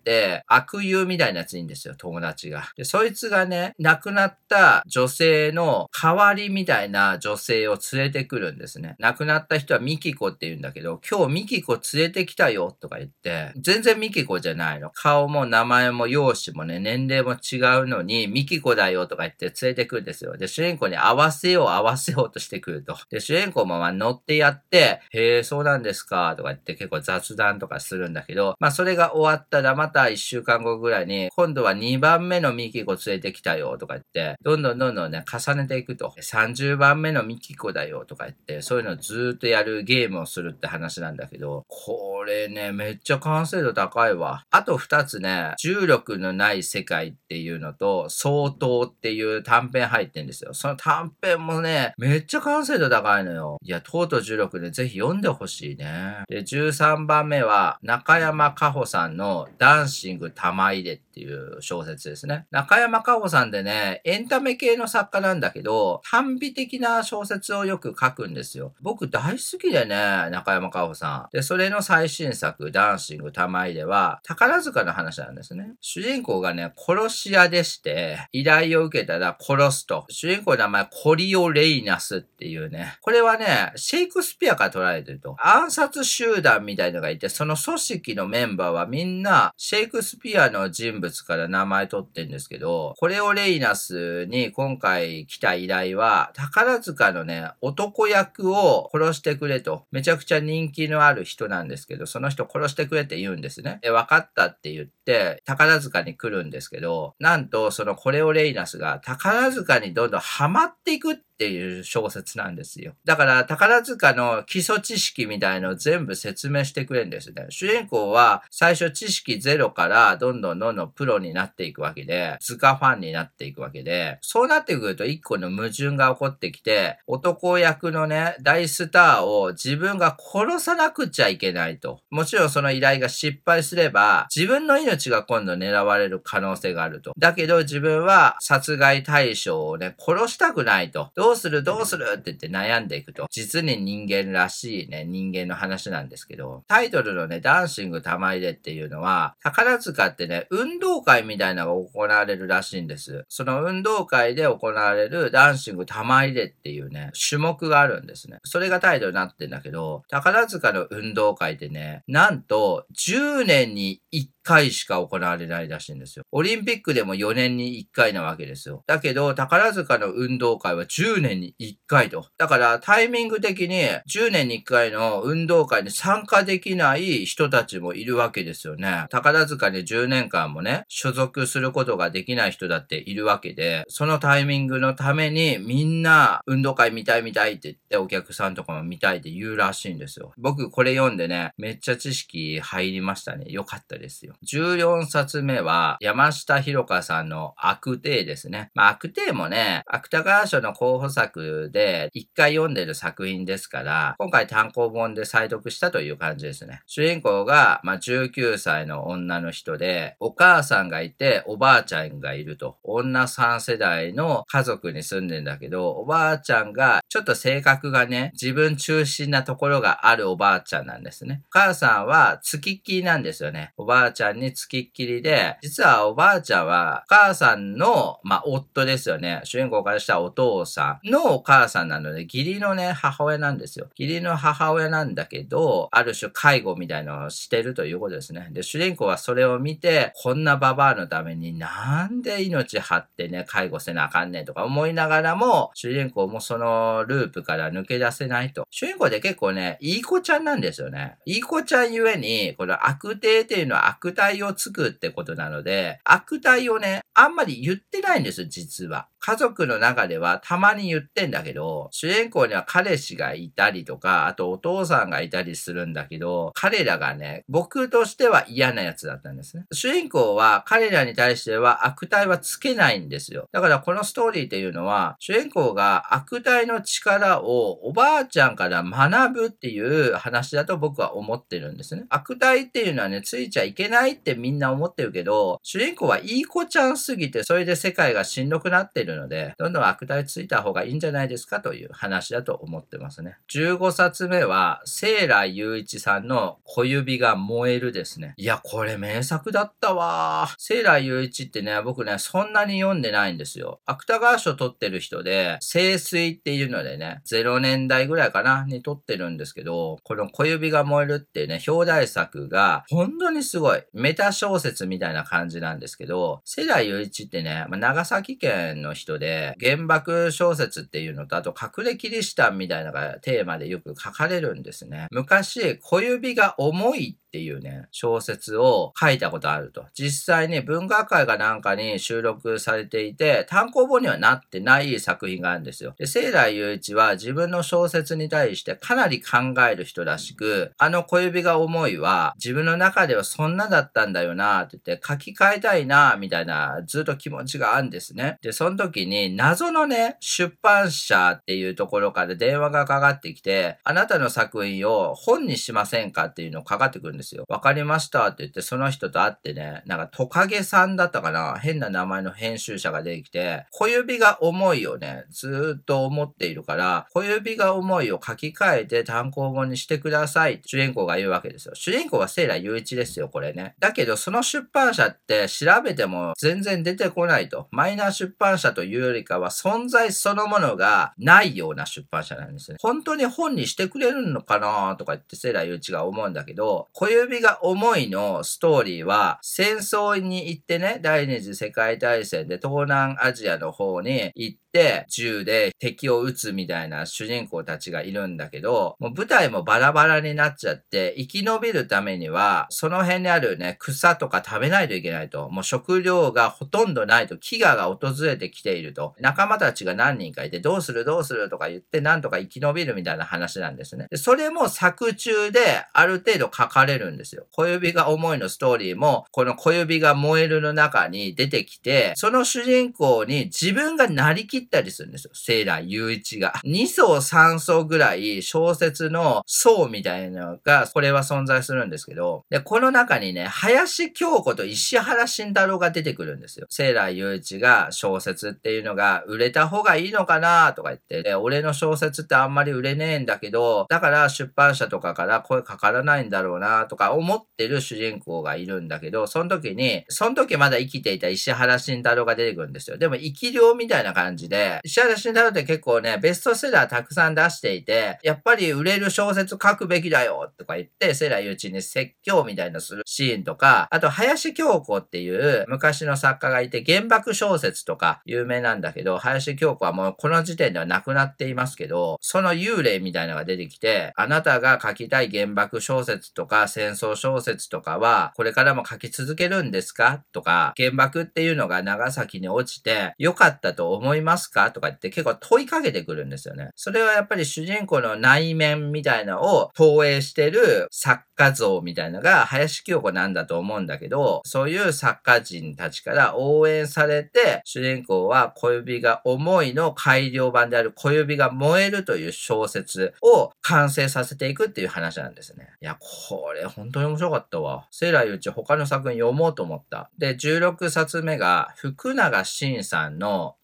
Speaker 1: 悪友みたいなやついいんですよ、友達が。で、そいつがね、亡くなった女性の代わりみたいな女性を連れてくるんですね。亡くなった人はミキコって言うんだけど、今日ミキコ連れてきたよとか言って、全然ミキコじゃないの。顔も名前も容姿もね、年齢も違うのに、ミキコだよとか言って連れてくるんですよ。で、主人公に合わせよう合わせようとしてくると。で、主人公もまあ乗ってやって、へえ、そうなんですかとか言って結構雑談とかするんだけど、まあそれが終わったらまた1週間後ぐらいに、今度は2番目のミキコ連れてきたよとか言って、どんどんどんどんね、重ねていくと。30番目のミキコだよとか言って、そういうのをずっとやるゲームをするって話なんだけど、これね、めっちゃ完成度高いわ。あと2つね、重力のない世界っていうのと、相当っていう短編入ってんですよ。その短編もね、めっちゃ完成度高いのよ。いや、とうとう重力でぜひ読んでほしいね。で、13番目は、中山かほさんのダンシング玉入れっていう小説ですね。中山かほさんでね、エンタメ系の作家なんだけど、短美的な小説をよく書くんですよ。僕大好きでね、中山かほさん。で、それの最新作、ダンシング玉入れは、宝塚の話なんですね。主人公がね、殺し屋でして、依頼を受けたら殺すと。主人公の名前、コリオ・レイナスっていうね。これはね、シェイクスピアから捉えてると。暗殺集団みたいのがいて、その組織のメンバーはみんな、シェイクスピアの人物物から名前取ってんですけど、コレオ・レイナスに今回来た依頼は、宝塚のね、男役を殺してくれと。めちゃくちゃ人気のある人なんですけど、その人殺してくれって言うんですね。で、分かったって言って、宝塚に来るんですけど、なんとそのコレオ・レイナスが宝塚にどんどんハマっていくってっていう小説なんですよ。だから宝塚の基礎知識みたいのを全部説明してくれるんですね。主人公は最初知識ゼロからどんどんどんどんプロになっていくわけで、塚ファンになっていくわけで、そうなってくると一個の矛盾が起こってきて、男役のね、大スターを自分が殺さなくちゃいけないと。もちろんその依頼が失敗すれば、自分の命が今度狙われる可能性があると。だけど自分は殺害対象をね、殺したくないと。どうする？どうする？って言って悩んでいくと。実に人間らしいね、人間の話なんですけど、タイトルのね、ダンシング玉入れっていうのは、宝塚ってね、運動会みたいなのが行われるらしいんです。その運動会で行われるダンシング玉入れっていうね、種目があるんですね。それがタイトルになってんだけど、宝塚の運動会ってね、なんと10年に1回しか行われないらしいんですよ。オリンピックでも4年に1回なわけですよ。だけど、宝塚の運動会は10年に1回と。だからタイミング的に10年に1回の運動会に参加できない人たちもいるわけですよね。宝塚に10年間もね、所属することができない人だっているわけで、そのタイミングのためにみんな運動会見たい見たいって言ってお客さんとかも見たいって言うらしいんですよ。僕これ読んでね、めっちゃ知識入りましたね。よかったですよ。14冊目は山下弘香さんの悪帝ですね。まあ悪帝もね、芥川賞の候補作で一回読んでる作品ですから、今回単行本で再読したという感じですね。主人公が、まあ、19歳の女の人で、お母さんがいて、おばあちゃんがいると。女3世代の家族に住んでんだけど、おばあちゃんが、ちょっと性格がね、自分中心なところがあるおばあちゃんなんですね。お母さんは、付きなんですよね。おばあちゃんに付きっきりで、実はおばあちゃんは、お母さんの、まあ、夫ですよね。主人公からしたらお父さんのお母さんなので、義理のね、母親なんですよ。義理の母親なんだけど、ある種介護みたいのをしてるということですね。で、主人公はそれを見て、こんなババアのためになんで命張ってね、介護せなあかんねんとか思いながらも、主人公もそのループから抜け出せないと。主人公で結構ね、いい子ちゃんなんですよね。いい子ちゃんゆえに、この悪帝っていうのは悪態をつくってことなので、悪態をね、あんまり言ってないんです、実は。家族の中ではたまに言ってんだけど、主人公には彼氏がいたりとか、あとお父さんがいたりするんだけど、彼らがね、僕としては嫌なやつだったんですね。主人公は彼らに対しては悪態はつけないんですよ。だからこのストーリーっていうのは、主人公が悪態の力をおばあちゃんから学ぶっていう話だと僕は思ってるんですね。悪態っていうのはね、ついちゃいけないってみんな思ってるけど、主人公はいい子ちゃんすぎて、それで世界がしんどくなってるるので、どんどん悪態ついた方がいいんじゃないですかという話だと思ってますね。15冊目は、セーラ雄一さんの小指が燃えるですね。いや、これ名作だったわセーラ雄一ってね、僕ね、そんなに読んでないんですよ。芥川賞取ってる人で、清水っていうのでね、0年代ぐらいかな、に取ってるんですけど、この小指が燃えるっていうね、表題作が、本当にすごい、メタ小説みたいな感じなんですけど、セーラ雄一ってね、まあ、長崎県の人で、原爆小説っていうのと、あと隠れキリシタンみたいなのがテーマでよく書かれるんですね。昔、小指が重いっていうね、小説を書いたことあると。実際に文学会がなんかに収録されていて、単行本にはなってない作品があるんですよ。で、セーラー雄一は自分の小説に対してかなり考える人らしく、あの小指が重いは自分の中ではそんなだったんだよなって言って書き換えたいなみたいなずっと気持ちがあるんですね。で、その時時に謎のね、出版社っていうところから電話がかかってきて、あなたの作品を本にしませんかっていうのをかかってくるんですよ。わかりましたって言って、その人と会ってね、なんかトカゲさんだったかな？変な名前の編集者が出てきて、小指が重いをね、ずっと思っているから、小指が重いを書き換えて単行本にしてください主人公が言うわけですよ。主人公はセイラ雄一ですよ、これね。だけど、その出版社って調べても全然出てこないと。マイナー出版社というよりかは存在そのものがないような出版社なんですね。本当に本にしてくれるのかなとか言ってセラユーチが思うんだけど、小指が重いのストーリーは、戦争に行ってね、第二次世界大戦で東南アジアの方に行って、銃で敵を撃つみたいな主人公たちがいるんだけど、もう舞台もバラバラになっちゃって、生き延びるためには、その辺にあるね、草とか食べないといけないと。もう食料がほとんどないと、飢餓が訪れてきていると。仲間たちが何人かいて、どうするどうするとか言って、なんとか生き延びるみたいな話なんですね。でそれも作中である程度書かれるんですよ。小指が重いのストーリーも、この小指が燃えるの中に出てきて、その主人公に自分がなりきったりするんですよ。セーラー雄一が。2層3層ぐらい小説の層みたいなのが、これは存在するんですけど、で、この中にね、林京子と石原慎太郎が出てくるんですよ。セーラー雄一が小説っていうのが売れた方がいいのかなとか言って、で、俺の小説ってあんまり売れねえんだけど、だから出版社とかから声かからないんだろうなとか思ってる主人公がいるんだけど、その時に、その時まだ生きていた石原慎太郎が出てくるんですよ。でも生き量みたいな感じで、石原慎太郎って結構ね、ベストセラーたくさん出していて、やっぱり売れる小説書くべきだよとか言って、セラーうちに説教みたいなするシーンとか、あと林京子っていう昔の作家がいて、原爆小説とか有名なんだけど、林京子はもうこの時点では亡くなっていますけど、その幽霊みたいなのが出てきて、あなたが書きたい原爆小説とか戦争小説とかは、これからも書き続けるんですかとか、原爆っていうのが長崎に落ちて良かったと思いますすか？とか言って結構問いかけてくるんですよね。それはやっぱり主人公の内面みたいなのを投影してる作家像みたいなのが林清子なんだと思うんだけど、そういう作家人たちから応援されて、主人公は小指が重いの改良版である小指が燃えるという小説を完成させていくっていう話なんですね。いや、これ本当に面白かったわ。セーラーうち他の作品読もうと思った。で、16冊目が福永慎さんの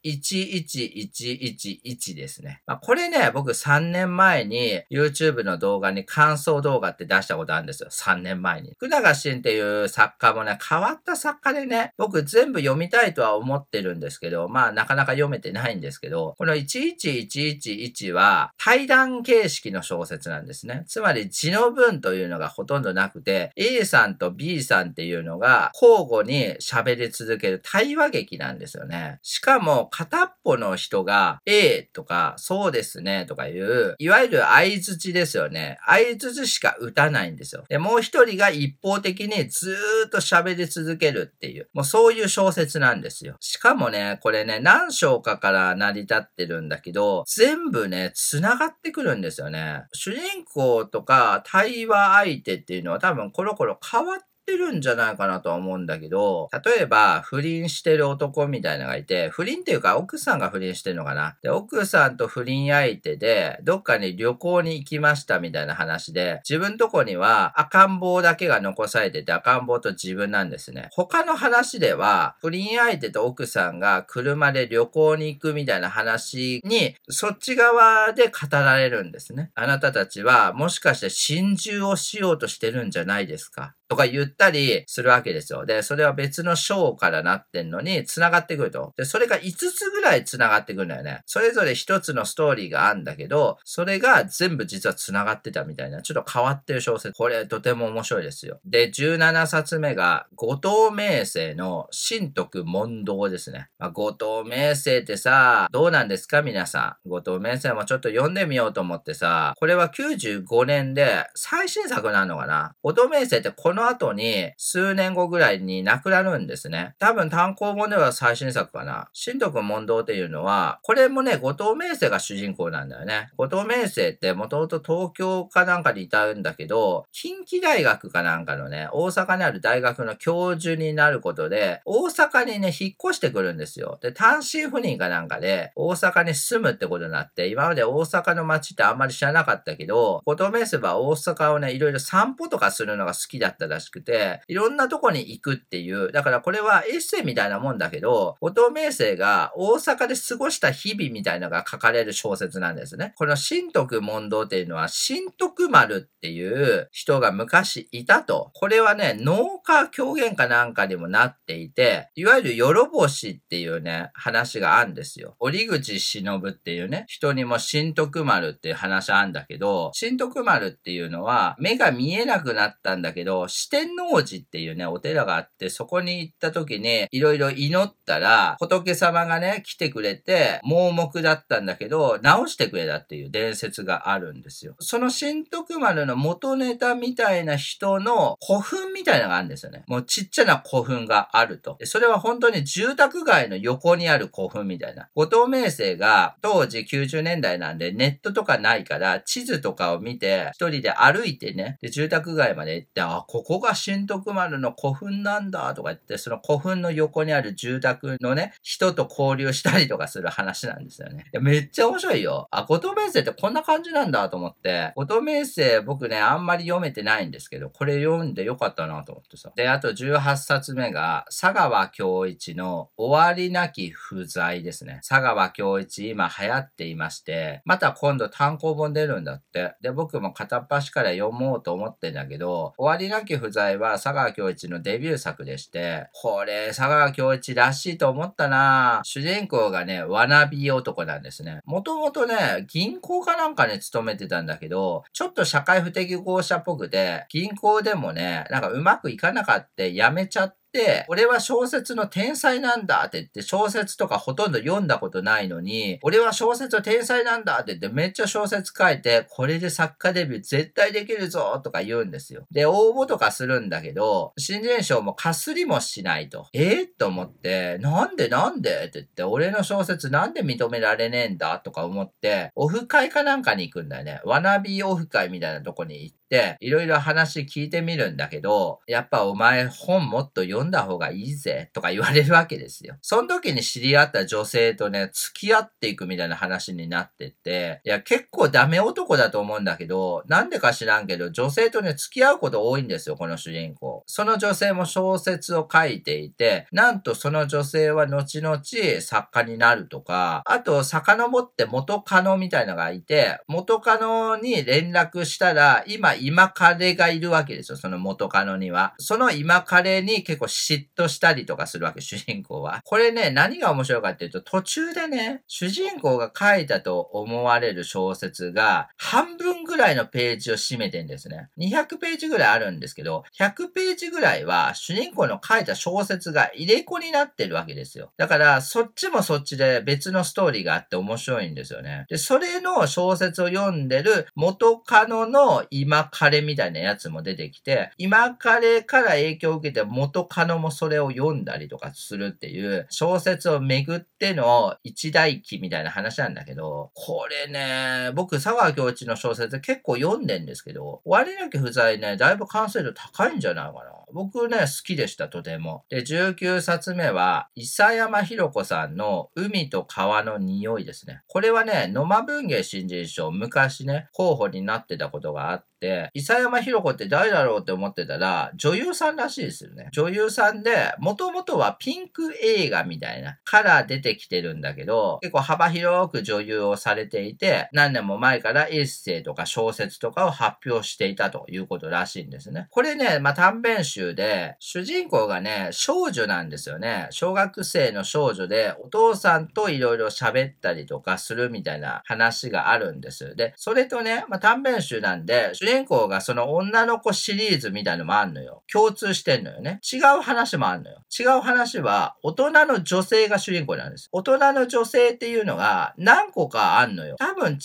Speaker 1: 1111ですね。まあ、これね、僕3年前に YouTube の動画に感想動画って出したことあるんですよ。3年前に。福永慎っていう作家もね、変わった作家でね、僕全部読みたいとは思ってるんですけど、まあなかなか読めてないんですけど、この11111は対談形式の小説なんですね。つまり字の文というのがほとんどなくて、A さんと B さんっていうのが交互に喋り続ける対話劇なんですよね。しかも片っぽの人が A とかそうですねとかいう、いわゆる相槌ですよね。相槌しか打たないんですよ。で、もう一人が一方的にずーっと喋り続けるっていう、もうそういう小説なんですよ。しかもね、これね、何章かから成り立ってるんだけど、全部ね、繋がってくるんですよね。主人公とか対話相手っていうのは多分コロコロ変わってってるんじゃないかなとは思うんだけど、例えば不倫してる男みたいなのがいて、不倫っていうか奥さんが不倫してるのかな。で、奥さんと不倫相手で、どっかに旅行に行きましたみたいな話で、自分とこには赤ん坊だけが残されてて、赤ん坊と自分なんですね。他の話では、不倫相手と奥さんが車で旅行に行くみたいな話に、そっち側で語られるんですね。あなたたちは、もしかして心中をしようとしてるんじゃないですかとか言ったりするわけですよ。で、それは別の章からなってんのに繋がってくると。で、それが5つぐらい繋がってくるんだよね。それぞれ1つのストーリーがあるんだけど、それが全部実は繋がってたみたいな、ちょっと変わってる小説。これとても面白いですよ。で、17冊目が、後藤明生の新徳問答ですね。まあ、後藤明生ってさ、どうなんですか？皆さん。後藤明生もちょっと読んでみようと思ってさ、これは95年で最新作なのかな？後藤明生ってこのの後に、数年後ぐらいに亡くなるんですね。多分単行本では最新作かな。新徳問答っていうのは、これもね、後藤明生が主人公なんだよね。後藤明生ってもともと東京かなんかにいたんだけど、近畿大学かなんかのね、大阪にある大学の教授になることで、大阪にね、引っ越してくるんですよ。で、単身赴任かなんかで、大阪に住むってことになって、今まで大阪の街ってあんまり知らなかったけど、後藤明生は大阪をね、いろいろ散歩とかするのが好きだったらしくて、いろんなとこに行くっていう、だからこれはエッセイみたいなもんだけど、後藤明生が大阪で過ごした日々みたいなのが書かれる小説なんですね。この新徳問答っていうのは、新徳丸っていう人が昔いたと。これはね、農家狂言かなんかにもなっていて、いわゆるよろぼしっていうね、話があるんですよ。折口忍っていうね、人にも新徳丸っていう話あるんだけど、新徳丸っていうのは、目が見えなくなったんだけど、四天王寺っていうね、お寺があって、そこに行った時に、いろいろ祈ったら、仏様がね、来てくれて、盲目だったんだけど、治してくれたっていう伝説があるんですよ。その新徳丸の元ネタみたいな人の古墳みたいなのがあるんですよね。もうちっちゃな古墳があると。それは本当に住宅街の横にある古墳みたいな。後藤明生が当時90年代なんでネットとかないから地図とかを見て一人で歩いてね、で住宅街まで行って、あ、ここが新徳丸の古墳なんだとか言って、その古墳の横にある住宅のね、人と交流したりとかする話なんですよね。いやめっちゃ面白いよ。あ、後藤明生ってこんな感じなんだと思って、後藤明生僕ね、あんまり読めてないんですけど、これ読んでよかったなと思ってさ。で、あと18冊目が、佐川京一の終わりなき不在ですね。佐川京一今流行っていまして、また今度単行本出るんだって。で、僕も片っ端から読もうと思ってんだけど、終わりなき不在は佐川京一のデビュー作でして、これ佐川京一らしいと思ったな主人公がね、わなび男なんですね。もともとね、銀行かなんかね勤めてたんだけど、ちょっと社会不適合者っぽくて、銀行でもね、なんかうまくいかなかって辞めちゃって、俺は小説の天才なんだって言って、小説とかほとんど読んだことないのに、俺は小説の天才なんだって言ってめっちゃ小説書いて、これで作家デビュー絶対できるぞとか言うんですよ。で、応募とかするんだけど、新人賞もかすりもしないと。えー、と思って、なんで？なんで？って言って、俺の小説なんで認められねえんだとか思って、オフ会かなんかに行くんだよね。わなびオフ会みたいなとこに行って、いろいろ話聞いてみるんだけど、やっぱお前本もっと読んだ方がいいぜとか言われるわけですよ。その時に知り合った女性とね、付き合っていくみたいな話になってて、いや結構ダメ男だと思うんだけど、なんでか知らんけど、女性とね、付き合うこと多いんですよ、この主人公。その女性も小説を書いていて、なんとその女性は後々作家になるとか、あと遡って元カノみたいなのがいて、元カノに連絡したら、今今彼がいるわけですよ、その元カノには。その今彼に結構嫉妬したりとかするわけ、主人公は。これね、何が面白いかっていうと、途中でね、主人公が書いたと思われる小説が、半分ぐらいのページを占めてんですね。200ページぐらいあるんですけど、100ページぐらいは主人公の書いた小説が入れ子になってるわけですよ。だから、そっちもそっちで別のストーリーがあって面白いんですよね。で、それの小説を読んでる元カノの今彼みたいなやつも出てきて、今彼から影響を受けて元カノもそれを読んだりとかするっていう小説をめぐっての一大記みたいな話なんだけど、これね、僕佐川京一の小説結構読んでんですけど、割なき不在ね、だいぶ完成度高いんじゃないかな。僕ね、好きでした、とても。で、19冊目は、伊佐山弘子さんの海と川の匂いですね。これはね、野間文芸新人賞、昔ね、候補になってたことがあって、伊佐山弘子って誰だろうって思ってたら、女優さんらしいですよね。女優さんで、もともとはピンク映画みたいな、から出てきてるんだけど、結構幅広く女優をされていて、何年も前からエッセイとか小説とかを発表していたということらしいんですね。これね、まあ、短編集で、主人公がね、少女なんですよね。小学生の少女で、お父さんといろいろ喋ったりとかするみたいな話があるんです。で、それとね、まあ、短編集なんで、主人公がその女の子シリーズみたいのもあんのよ。共通してんのよね。違う話もあんのよ。違う話は、大人の女性が主人公なんです。大人の女性っていうのが何個かあんのよ。多分違う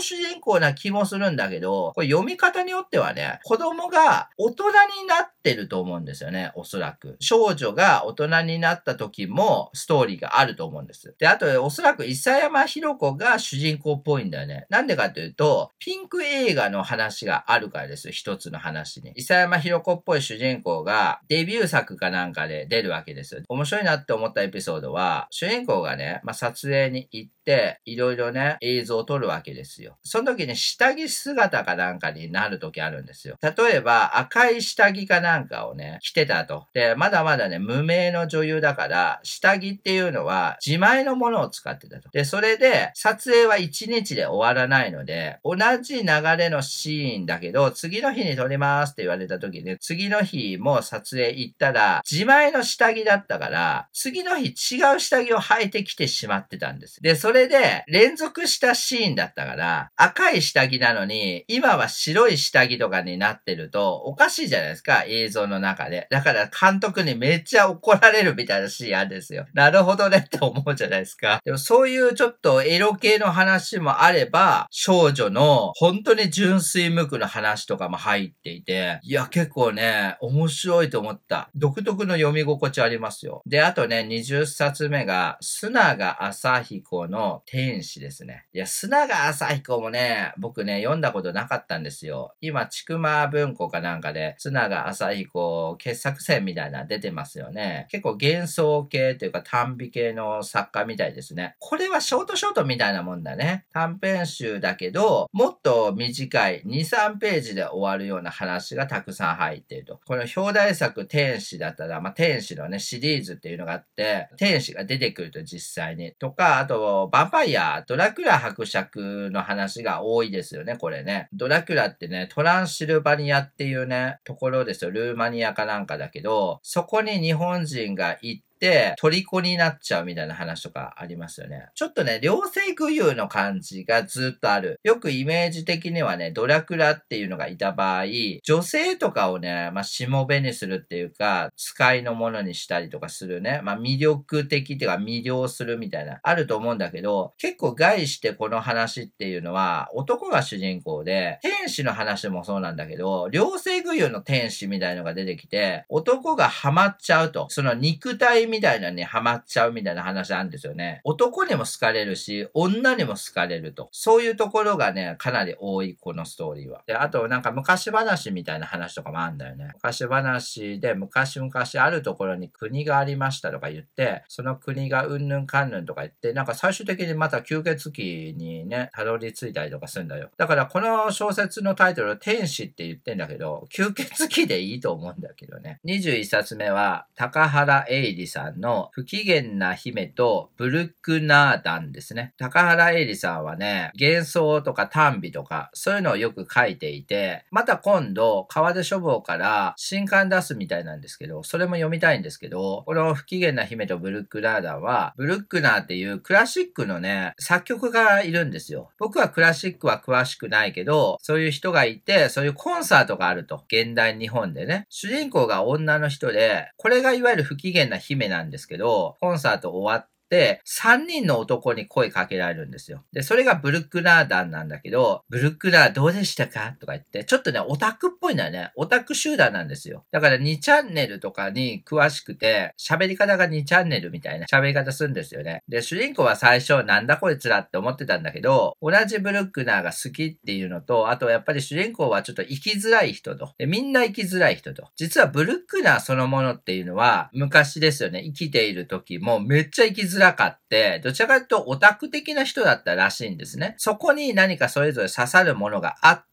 Speaker 1: 主人公な気もするんだけど、これ読み方によってはね、子供が大人になってると思うんですよね、おそらく。少女が大人になった時もストーリーがあると思うんです。で、あと、おそらく伊佐山弘子が主人公っぽいんだよね。なんでかというと、ピンク映画の話があるからですよ、一つの話に。伊佐山弘子っぽい主人公がデビュー作かなんかで出るわけですよ。面白いなって思ったエピソードは、主人公がね、まあ、撮影に行って、いろいろね、映像を撮るわけですよ。その時に下着姿かなんかになる時あるんですよ。例えば、赤い下着かなんかをね、着てたと。で、まだまだね、無名の女優だから、下着っていうのは自前のものを使ってたと。で、それで、撮影は1日で終わらないので、同じ流れのシーンだけけど、次の日に撮りますって言われた時に、次の日も撮影行ったら、自前の下着だったから、次の日違う下着を履いてきてしまってたんです。で、それで、連続したシーンだったから、赤い下着なのに、今は白い下着とかになってると、おかしいじゃないですか、映像の中で。だから監督にめっちゃ怒られるみたいなシーンあるんですよ。なるほどねって思うじゃないですか。でもそういうちょっとエロ系の話もあれば、少女の本当に純粋無垢の話とかも入っていて、いや結構ね、面白いと思った。独特の読み心地ありますよ。で、あとね、20冊目が、砂が朝彦の天使ですね。いや、砂が朝彦もね、僕ね、読んだことなかったんですよ。今、ちくま文庫かなんかで、砂が朝彦傑作選みたいな出てますよね。結構幻想系というか短美系の作家みたいですね。これはショートショートみたいなもんだね。短編集だけど、もっと短い2、ページで終わるような話がたくさん入っていると。この表題作天使だったら、まあ、天使のね、シリーズっていうのがあって、天使が出てくると実際に。とか、あと、ヴァンパイア、ドラクラ伯爵の話が多いですよね、これね。ドラクラってね、トランシルバニアっていうね、ところですよ。ルーマニアかなんかだけど、そこに日本人が行っ、て、虜になっちゃうみたいな話とかありますよね。ちょっとね、両性具有の感じがずっとある。よくイメージ的にはね、ドラクラっていうのがいた場合、女性とかをね、まあ、しもべにするっていうか、使いのものにしたりとかするね、まあ、魅力的っていうか魅了するみたいな、あると思うんだけど、結構概してこの話っていうのは、男が主人公で、天使の話もそうなんだけど、両性具有の天使みたいのが出てきて、男がハマっちゃうと。その肉体みたいなのにハマっちゃうみたいな話なんですよね。男にも好かれるし、女にも好かれると。そういうところがね、かなり多い、このストーリーは。で、あとなんか昔話みたいな話とかもあるんだよね。昔話で昔々あるところに国がありましたとか言って、その国がうんぬんかんぬんとか言って、なんか最終的にまた吸血鬼にね、たどり着いたりとかするんだよ。だからこの小説のタイトル、天使って言ってんだけど、吸血鬼でいいと思うんだけどね。21冊目は、高原栄里さんさんの不機嫌な姫とブルックナーダンですね。高原恵里さんはね、幻想とか短美とか、そういうのをよく書いていて、また今度、川出書房から新刊出すみたいなんですけど、それも読みたいんですけど、この不機嫌な姫とブルックナーダンは、ブルックナーっていうクラシックのね、作曲がいるんですよ。僕はクラシックは詳しくないけど、そういう人がいて、そういうコンサートがあると。現代日本でね。主人公が女の人で、これがいわゆる不機嫌な姫なんですけど、コンサート終わっ、、3人の男に声かけられるんですよ。で、それがブルックナー団なんだけど、ブルックナーどうでしたか？とか言って、ちょっとね、オタクっぽいんだよね。オタク集団なんですよ。だから2チャンネルとかに詳しくて、喋り方が2チャンネルみたいな喋り方するんですよね。で、主人公は最初、なんだこいつらって思ってたんだけど、同じブルックナーが好きっていうのと、あとやっぱり主人公はちょっと生きづらい人と。で、みんな生きづらい人と。実はブルックナーそのものっていうのは、昔ですよね。生きている時もめっちゃ生きづらいらかって、どちらかというとオタク的な人だったらしいんですね。そこに何かそれぞれ刺さるものがあっ、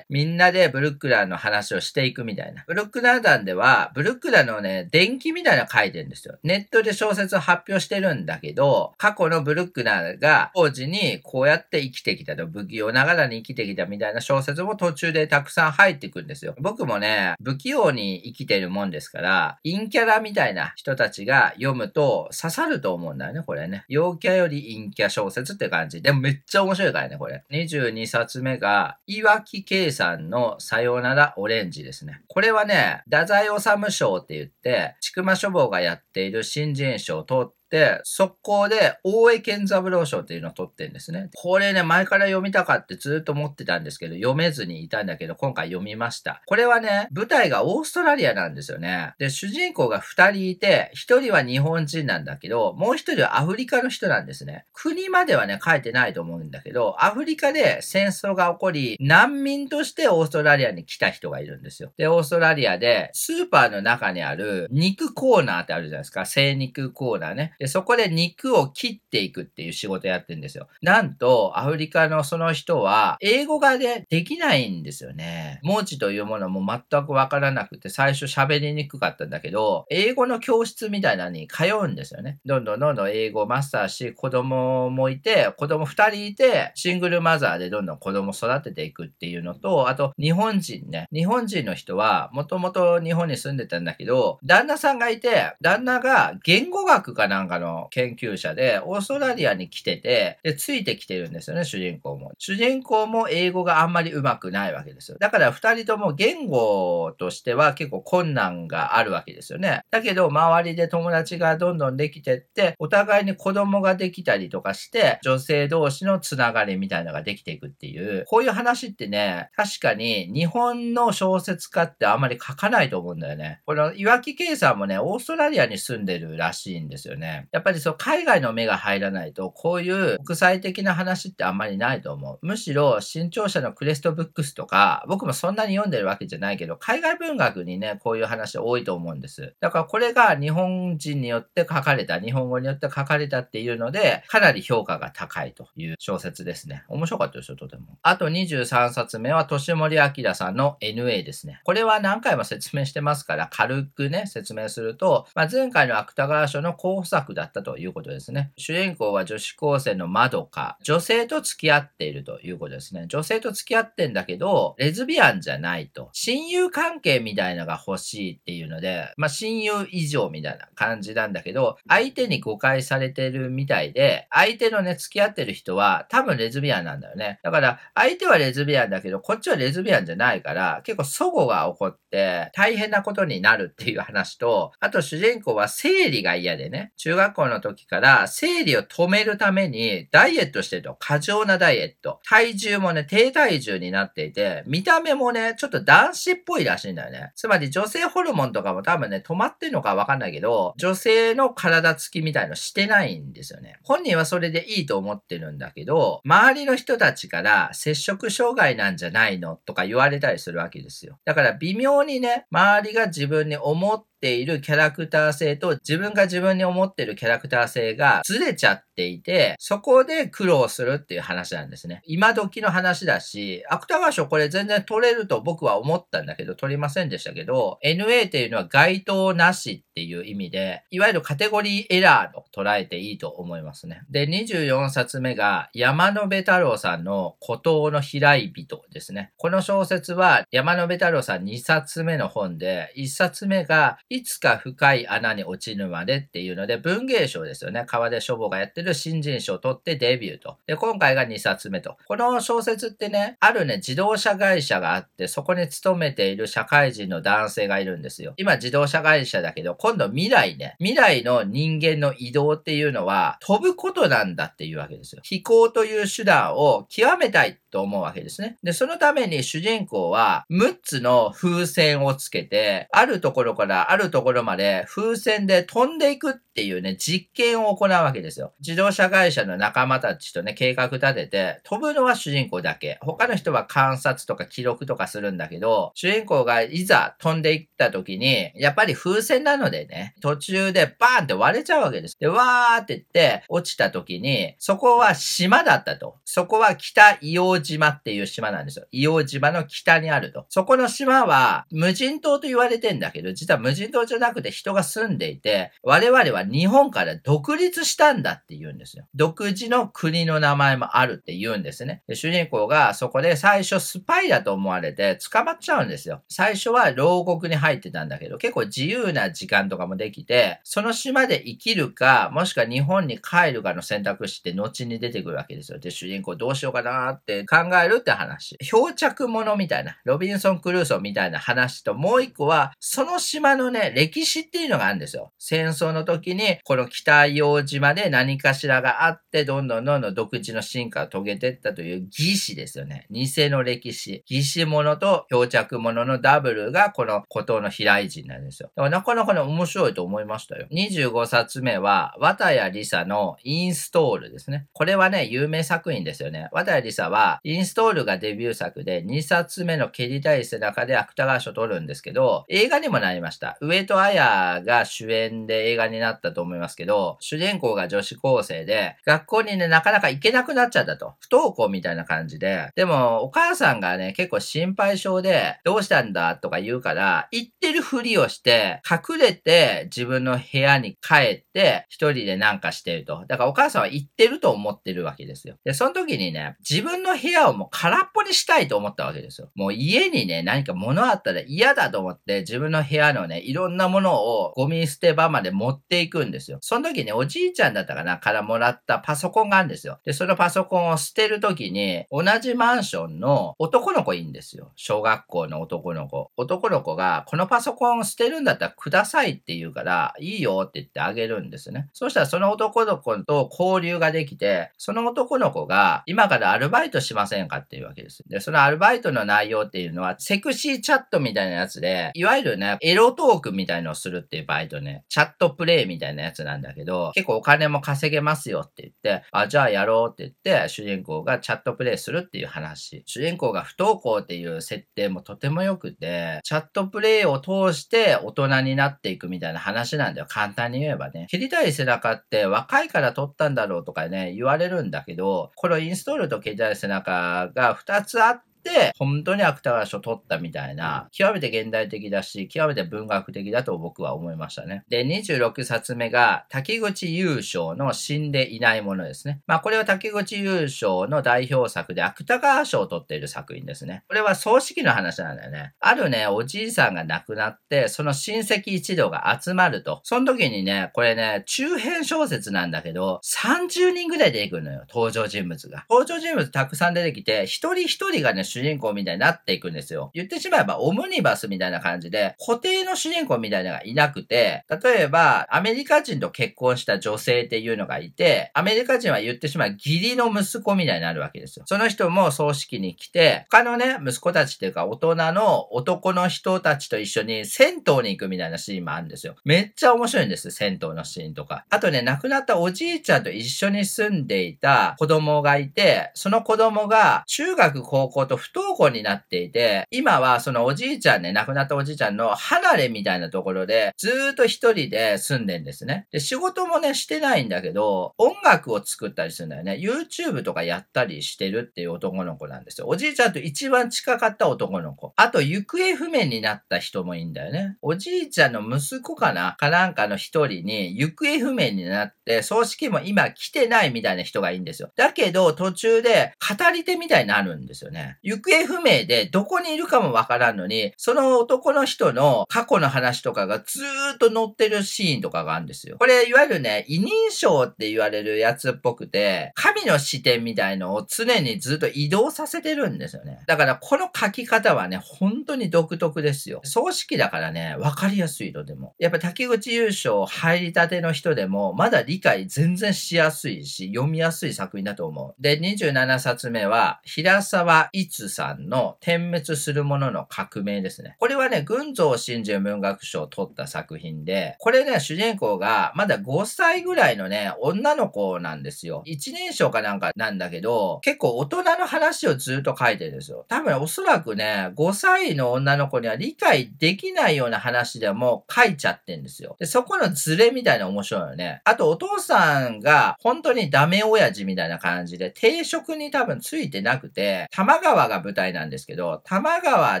Speaker 1: みんなでブルックラーの話をしていくみたいな。ブルックラー団では、ブルックラーのね、電気みたいなの書いてるんですよ。ネットで小説を発表してるんだけど、過去のブルックラーが当時にこうやって生きてきたと、不器用ながらに生きてきたみたいな小説も途中でたくさん入ってくるんですよ。僕もね、不器用に生きてるもんですから、陰キャラみたいな人たちが読むと刺さると思うんだよね、これね。陽キャより陰キャ小説って感じ。でもめっちゃ面白いからね、これ。22冊目が、岩木 k さんのさようならオレンジですね。これはね、太宰治賞って言って、千曲書房がやっている新人賞を取って、速攻で大江健三郎賞っていうのを取ってんですね。これね、前から読みたかってずっと思ってたんですけど、読めずにいたんだけど、今回読みました。これはね、舞台がオーストラリアなんですよね。で、主人公が2人いて、1人は日本人なんだけど、もう1人はアフリカの人なんですね。国まではね、書いてないと思うんだけど、アフリカで戦争が起こり、難民としてオーストラリアに来た人がいるんですよ。で、オーストラリアで、スーパーの中にある肉コーナーってあるじゃないですか。精肉コーナーね。で、そこで肉を切っていくっていう仕事やってんですよ。なんと、アフリカのその人は、英語がね、できないんですよね。文字というものも全くわからなくて、最初喋りにくかったんだけど、英語の教室みたいなのに通うんですよね。どんどんどんどん英語をマスターし、子供もいて、子供二人いて、シングルマザーでどんどん子供育てていくっていうのと、あと、日本人ね。日本人の人は、もともと日本に住んでたんだけど、旦那さんがいて、旦那が言語学かなんかの研究者で、オーストラリアに来てて、で、ついてきてるんですよね、主人公も。主人公も英語があんまり上手くないわけですよ。だから二人とも言語としては結構困難があるわけですよね。だけど、周りで友達がどんどんできてって、お互いに子供ができたりとかして、女性同士のつながりみたいなのができていくっていう、こういう話ってね、確かに日本の小説家ってあんまり書かないと思うんだよね。この岩木圭さんもね、オーストラリアに住んでるらしいんですよねやっぱりそう、海外の目が入らないと、こういう国際的な話ってあんまりないと思う。むしろ、新潮社のクレストブックスとか、僕もそんなに読んでるわけじゃないけど、海外文学にね、こういう話多いと思うんです。だからこれが日本人によって書かれた、日本語によって書かれたっていうので、かなり評価が高いという小説ですね。面白かったですよ、とても。あと23冊目は、年森明さんの NA ですね。これは何回も説明してますから、軽くね、説明すると、まあ、前回の芥川賞の候補作だったということですね。主人公は女子高生のまどか。女性と付き合っているということですね。女性と付き合ってんだけど、レズビアンじゃないと。親友関係みたいのが欲しいっていうので、まあ、親友以上みたいな感じなんだけど、相手に誤解されてるみたいで、相手のね、付き合ってる人は多分レズビアンなんだよね。だから、相手はレズビアンだけど、こっちはレズビアンじゃないから、結構祖母が起こって、大変なことになるっていう話と、あと主人公は生理が嫌でね、中中学校の時から生理を止めるためにダイエットしてると、過剰なダイエット。体重もね、低体重になっていて、見た目もね、ちょっと男子っぽいらしいんだよね。つまり女性ホルモンとかも多分ね、止まってんのかわかんないけど、女性の体つきみたいのしてないんですよね。本人はそれでいいと思ってるんだけど、周りの人たちから接触障害なんじゃないの？とか言われたりするわけですよ。だから微妙にね、周りが自分に思ってているキャラクター性と自分が自分に思ってるキャラクター性がずれちゃっていて、そこで苦労するっていう話なんですね。今時の話だし、芥川賞これ全然取れると僕は思ったんだけど、取りませんでしたけど、NA っていうのは該当なしっていう意味で、いわゆるカテゴリーエラーと捉えていいと思いますね。で、24冊目が山野辺太郎さんの孤島の平井人ですね。この小説は山野辺太郎さん2冊目の本で、1冊目がいつか深い穴に落ちるまでっていうので、文芸賞ですよね。川出書房がやってってる新人賞を取ってデビューと。で、今回が2冊目と。この小説ってね、あるね、自動車会社があって、そこに勤めている社会人の男性がいるんですよ。今自動車会社だけど、今度未来ね、未来の人間の移動っていうのは飛ぶことなんだっていうわけですよ。飛行という手段を極めたいと思うわけですね。で、そのために主人公は6つの風船をつけて、あるところからあるところまで風船で飛んでいくっていうね、実験を行うわけですよ。自動車会社の仲間たちとね、計画立てて、飛ぶのは主人公だけ。他の人は観察とか記録とかするんだけど、主人公がいざ飛んでいった時に、やっぱり風船なのでね、途中でバーンって割れちゃうわけです。で、わーって言って落ちた時に、そこは島だったと。そこは北硫黄島っていう島なんですよ。硫黄島の北にあると。そこの島は無人島と言われてんだけど、実は無人島じゃなくて人が住んでいて、我々は日本から独立したんだって言うんですよ。独自の国の名前もあるって言うんですね。で主人公がそこで最初スパイだと思われて捕まっちゃうんですよ。最初は牢獄に入ってたんだけど、結構自由な時間とかもできて、その島で生きるか、もしくは日本に帰るかの選択肢って後に出てくるわけですよ。で、主人公どうしようかなって考えるって話。漂着者みたいな、ロビンソン・クルーソーみたいな話と、もう一個は、その島のね、歴史っていうのがあるんですよ。戦争の時に、この北洋島で何かしらがあって、どんどんどんどん独自の進化を遂げていったという儀式ですよね。偽の歴史。儀式者と漂着者のダブルがこの孤島の飛来人なんですよ。だからなかなかね、面白いと思いましたよ。25冊目は、綿谷りさのインストールですね。これはね、有名作品ですよね。綿谷りさは、インストールがデビュー作で、2冊目の蹴りたい背中で芥川賞を取るんですけど、映画にもなりました。上戸彩が主演で映画になったと思いますけど、主人公が女子高生で、学校にね、なかなか行けなくなっちゃったと。不登校みたいな感じで。でも、お母さんがね、結構心配性で、どうしたんだとか言うから、行ってるふりをして、隠れて自分の部屋に帰って、一人でなんかしてると。だからお母さんは行ってると思ってるわけですよ。で、その時にね、自分の部屋部屋をもう空っぽにしたいと思ったわけですよ。もう家にね、何か物あったら嫌だと思って、自分の部屋のね、いろんなものをゴミ捨て場まで持っていくんですよ。その時におじいちゃんだったかなからもらったパソコンがあるんですよ。で、そのパソコンを捨てる時に、同じマンションの男の子いいんですよ。小学校の男の子。男の子が、このパソコンを捨てるんだったらくださいって言うから、いいよって言ってあげるんですね。そしたらその男の子と交流ができて、その男の子が、今からアルバイトしまませんかっていうわけです。で、そのアルバイトの内容っていうのは、セクシーチャットみたいなやつで、いわゆるね、エロトークみたいのをするっていうバイトね、チャットプレイみたいなやつなんだけど、結構お金も稼げますよって言って、あ、じゃあやろうって言って、主人公がチャットプレイするっていう話。主人公が不登校っていう設定もとても良くて、チャットプレイを通して大人になっていくみたいな話なんだよ。簡単に言えばね。切りたい背中って若いから撮ったんだろうとかね、言われるんだけど、このインストールと切りたい背中が2つあって、本当に芥川賞取ったみたいな、極めて現代的だし、極めて文学的だと僕は思いましたね。で、26冊目が、滝口優勝の死んでいないものですね。まあ、これは滝口優勝の代表作で芥川賞を取っている作品ですね。これは葬式の話なんだよね。あるね、おじいさんが亡くなって、その親戚一同が集まると。その時にね、これね、中編小説なんだけど、30人ぐらい出てくるのよ、登場人物が。登場人物たくさん出てきて、一人一人がね、主人公みたいになっていくんですよ。言ってしまえばオムニバスみたいな感じで、固定の主人公みたいなのがいなくて、例えば、アメリカ人と結婚した女性っていうのがいて、アメリカ人は言ってしまう義理の息子みたいになるわけですよ。その人も葬式に来て、他のね、息子たちっていうか大人の男の人たちと一緒に銭湯に行くみたいなシーンもあるんですよ。めっちゃ面白いんです、銭湯のシーンとか。あとね、亡くなったおじいちゃんと一緒に住んでいた子供がいて、その子供が中学高校と不登校になっていて、今はそのおじいちゃんね、亡くなったおじいちゃんの離れみたいなところで、ずーっと一人で住んでんですね。で、仕事もね、してないんだけど、音楽を作ったりするんだよね。YouTube とかやったりしてるっていう男の子なんですよ。おじいちゃんと一番近かった男の子。あと、行方不明になった人もいいんだよね。おじいちゃんの息子かな？かなんかの一人に行方不明になって、葬式も今来てないみたいな人がいいんですよ。だけど、途中で語り手みたいになるんですよね。行方不明でどこにいるかもわからんのに、その男の人の過去の話とかがずーっと載ってるシーンとかがあるんですよ。これ、いわゆるね、異認証って言われるやつっぽくて、神の視点みたいのを常にずっと移動させてるんですよね。だから、この書き方はね、本当に独特ですよ。葬式だからね、わかりやすいとでも。やっぱ滝口優勝入りたての人でも、まだ理解全然しやすいし、読みやすい作品だと思う。で、27冊目は、平沢逸さんの点滅するものの革命ですね。これはね、群像真珠文学賞を取った作品で、これね、主人公がまだ5歳ぐらいのね、女の子なんですよ。一人称かなんかなんだけど、結構大人の話をずっと書いてるんですよ。多分おそらくね、5歳の女の子には理解できないような話でも書いちゃってんですよ。で、そこのズレみたいな面白いよね。あとお父さんが本当にダメ親父みたいな感じで、定職に多分ついてなくて、玉川が舞台なんですけど、玉川